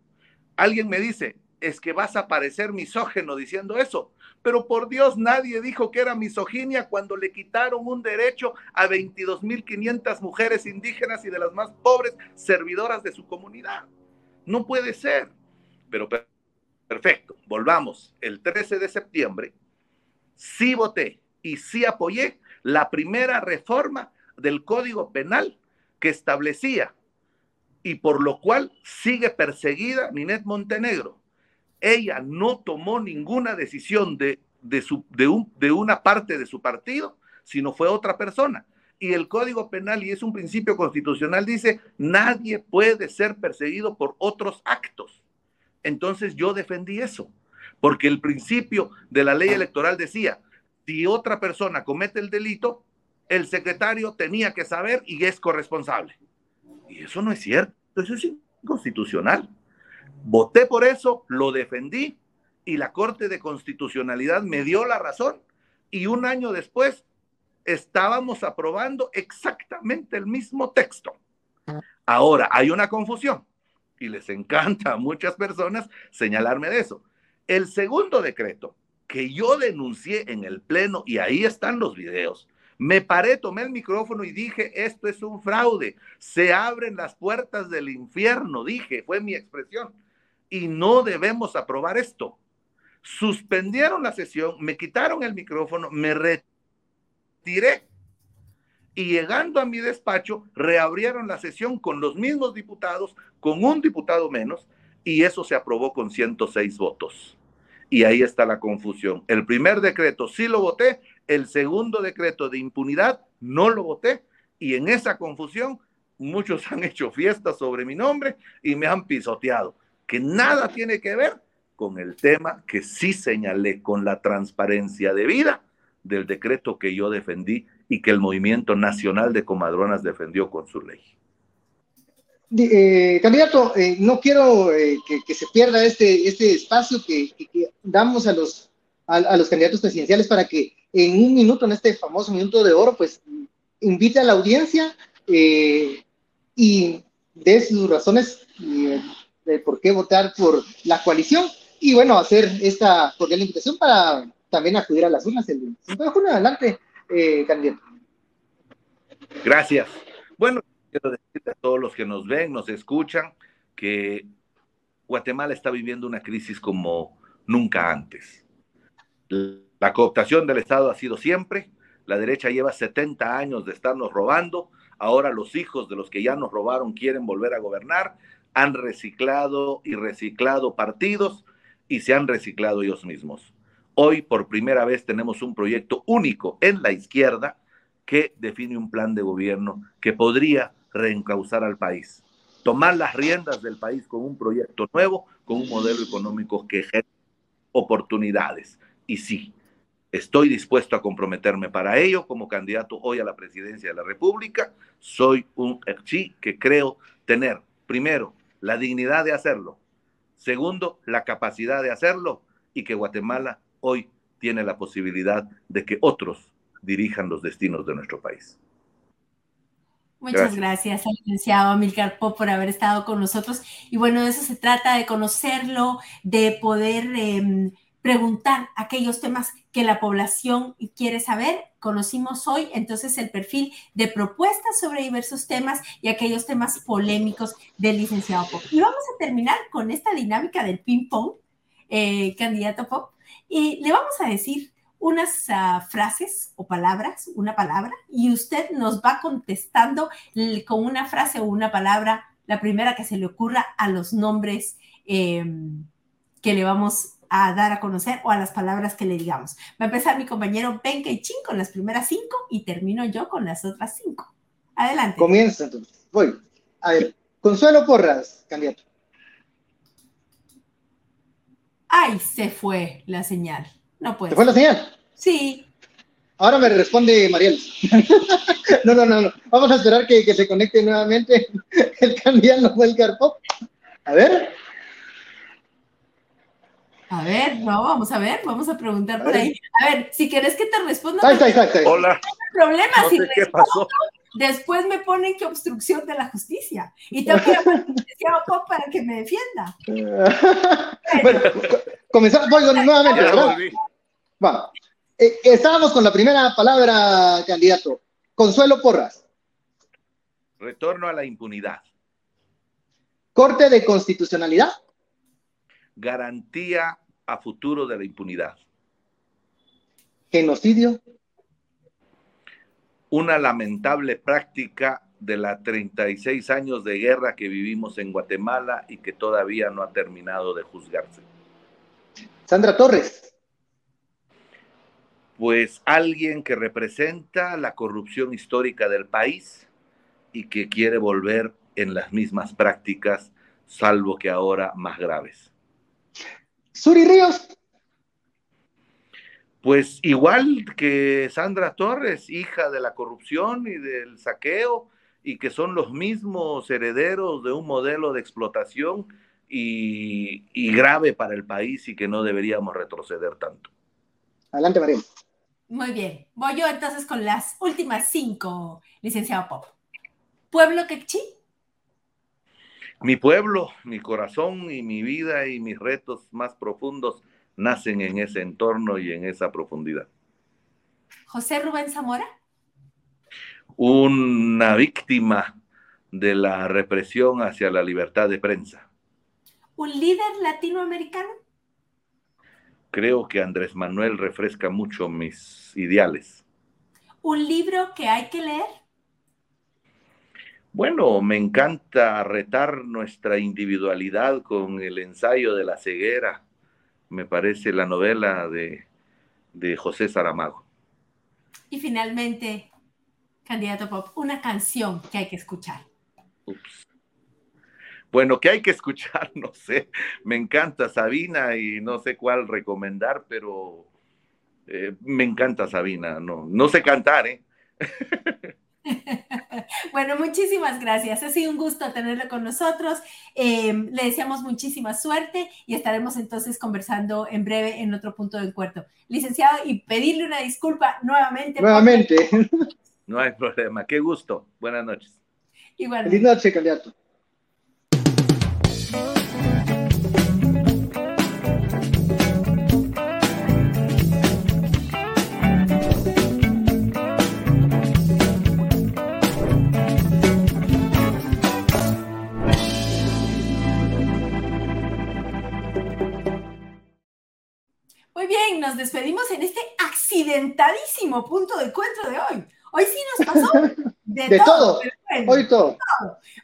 Alguien me dice, es que vas a parecer misógeno diciendo eso. Pero por Dios, nadie dijo que era misoginia cuando le quitaron un derecho a 22.500 mujeres indígenas y de las más pobres servidoras de su comunidad. No puede ser. Pero perfecto, volvamos. El 13 de septiembre sí voté y sí apoyé la primera reforma del Código Penal que establecía y por lo cual sigue perseguida Ninette Montenegro. Ella no tomó ninguna decisión de, de, un, de una parte de su partido, sino fue otra persona. Y el Código Penal, y es un principio constitucional, dice, nadie puede ser perseguido por otros actos. Entonces yo defendí eso, porque el principio de la ley electoral decía, si otra persona comete el delito, el secretario tenía que saber y es corresponsable. Y eso no es cierto, eso es inconstitucional. Voté por eso, lo defendí y la Corte de Constitucionalidad me dio la razón y un año después estábamos aprobando exactamente el mismo texto. Ahora, hay una confusión y les encanta a muchas personas señalarme de eso. El segundo decreto que yo denuncié en el Pleno, y ahí están los videos, me paré, tomé el micrófono y dije, esto es un fraude, se abren las puertas del infierno, dije, fue mi expresión, y no debemos aprobar esto. Suspendieron la sesión, me quitaron el micrófono, me retiré y llegando a mi despacho, reabrieron la sesión con los mismos diputados, con un diputado menos, y eso se aprobó con 106 votos. Y ahí está la confusión. El primer decreto sí lo voté, el segundo decreto de impunidad no lo voté y en esa confusión muchos han hecho fiestas sobre mi nombre y me han pisoteado, que nada tiene que ver con el tema que sí señalé, con la transparencia de vida del decreto que yo defendí y que el Movimiento Nacional de Comadronas defendió con su ley. Eh, candidato, eh, no quiero eh, que, se pierda este, este espacio que, damos a los, a, los candidatos presidenciales para que en un minuto, en este famoso minuto de oro, pues invite a la audiencia y dé sus razones de por qué votar por la coalición y bueno, hacer esta cordial invitación para también acudir a las urnas el 25 de junio. Adelante, candidato. Gracias. Bueno, quiero decirle a todos los que nos ven, nos escuchan, que Guatemala está viviendo una crisis como nunca antes. La cooptación del Estado ha sido siempre, la derecha lleva 70 años de estarnos robando, ahora los hijos de los que ya nos robaron quieren volver a gobernar, han reciclado y reciclado partidos y se han reciclado ellos mismos. Hoy por primera vez tenemos un proyecto único en la izquierda que define un plan de gobierno que podría reencauzar al país, tomar las riendas del país con un proyecto nuevo, con un modelo económico que genere oportunidades. Y sí, estoy dispuesto a comprometerme para ello como candidato hoy a la presidencia de la República. Soy un sí que creo tener, primero, la dignidad de hacerlo, segundo, la capacidad de hacerlo y que Guatemala hoy tiene la posibilidad de que otros dirijan los destinos de nuestro país. Muchas gracias, al licenciado Amilcar Pop por haber estado con nosotros. Y bueno, de eso se trata, de conocerlo, de poder em, preguntar aquellos temas que la población quiere saber. Conocimos hoy entonces el perfil de propuestas sobre diversos temas y aquellos temas polémicos del licenciado Pop. Y vamos a terminar con esta dinámica del ping-pong, eh, candidato Pop, y le vamos a decir unas ah, frases o palabras, una palabra, y usted nos va contestando con una frase o una palabra, la primera que se le ocurra a los nombres em, que le vamos a dar a conocer o a las palabras que le digamos. Va a empezar mi compañero Ben Chin con las primeras cinco y termino yo con las otras cinco. Adelante. Comienza entonces. Voy. A ver, Consuelo Porras, candidato. Ay, se fue la señal. No puede. ¿Te fue la señal? Sí. Ahora me responde Mariel. no, no, no, no. Vamos a esperar que, se conecte nuevamente el candidato fue el Pop. A ver. A ver, no, vamos a ver, vamos a preguntar por ahí. A ver, si quieres que te responda. Ahí está, ahí está, Hola. problema, si qué pasó. después me ponen que obstrucción de la justicia. Y tengo que Pop para que me defienda. bueno, comenzamos, voy nuevamente. Va. Eh, estábamos con la primera palabra, candidato. Consuelo Porras. Retorno a la impunidad. Corte de constitucionalidad. Garantía a futuro de la impunidad. Genocidio. Una lamentable práctica de la 36 años de guerra que vivimos en Guatemala y que todavía no ha terminado de juzgarse. Sandra Torres pues alguien que representa la corrupción histórica del país y que quiere volver en las mismas prácticas, salvo que ahora más graves. Suri Ríos. Pues igual que Sandra Torres, hija de la corrupción y del saqueo, y que son los mismos herederos de un modelo de explotación y, grave para el país y que no deberíamos retroceder tanto. Adelante, María. Muy bien. Voy yo entonces con las últimas cinco, licenciado Pop. ¿Pueblo quechí? Mi pueblo, mi corazón y mi vida y mis retos más profundos nacen en ese entorno y en esa profundidad. José Rubén Zamora. Una víctima de la represión hacia la libertad de prensa. ¿Un líder latinoamericano? creo que Andrés Manuel refresca mucho mis ideales. ¿Un libro que hay que leer? Bueno, me encanta retar nuestra individualidad con el ensayo de la ceguera. Me parece la novela de, de José Saramago. Y finalmente, candidato Pop, una canción que hay que escuchar. Ups. Bueno, ¿qué hay que escuchar? No sé. Me encanta Sabina y no sé cuál recomendar, pero eh, me encanta Sabina. No, no sé cantar, ¿eh? Bueno, muchísimas gracias. Ha sido un gusto tenerlo con nosotros. Eh, le deseamos muchísima suerte y estaremos entonces conversando en breve en otro punto de encuentro. Licenciado, y pedirle una disculpa nuevamente. Nuevamente. No hay problema. Qué gusto. Buenas noches. Igualmente. Feliz noche, candidato. Muy bien, nos despedimos en este accidentadísimo punto de encuentro de hoy. Hoy sí nos pasó de, todo. hoy todo.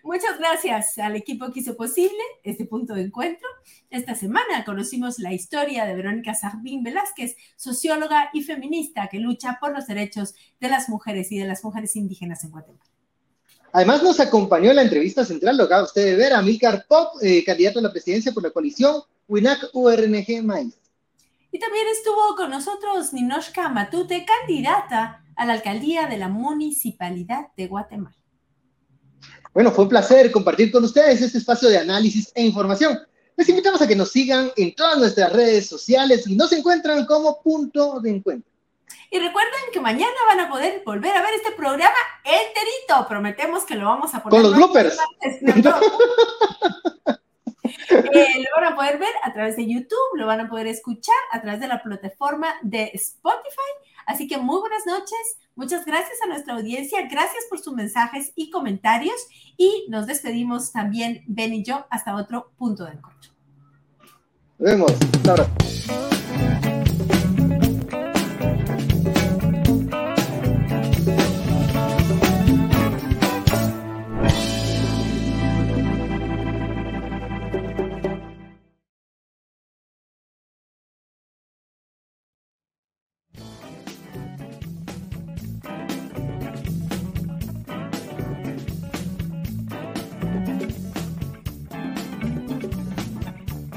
Muchas gracias al equipo que hizo posible este punto de encuentro. Esta semana conocimos la historia de Verónica Sarbín Velázquez, socióloga y feminista que lucha por los derechos de las mujeres y de las mujeres indígenas en Guatemala. Además nos acompañó en la entrevista central, lo acaba usted de ver, a Milcar Pop, eh, candidato a la presidencia por la coalición WINAC URNG Maíz. Y también estuvo con nosotros Ninoshka Matute, candidata a la alcaldía de la Municipalidad de Guatemala. Bueno, fue un placer compartir con ustedes este espacio de análisis e información. Les invitamos a que nos sigan en todas nuestras redes sociales y nos encuentran como punto de encuentro. Y recuerden que mañana van a poder volver a ver este programa enterito. Prometemos que lo vamos a poner. Con los bloopers. Eh, lo van a poder ver a través de YouTube, lo van a poder escuchar a través de la plataforma de Spotify. Así que muy buenas noches, muchas gracias a nuestra audiencia, gracias por sus mensajes y comentarios y nos despedimos también Ben y yo hasta otro punto de encuentro. Nos vemos.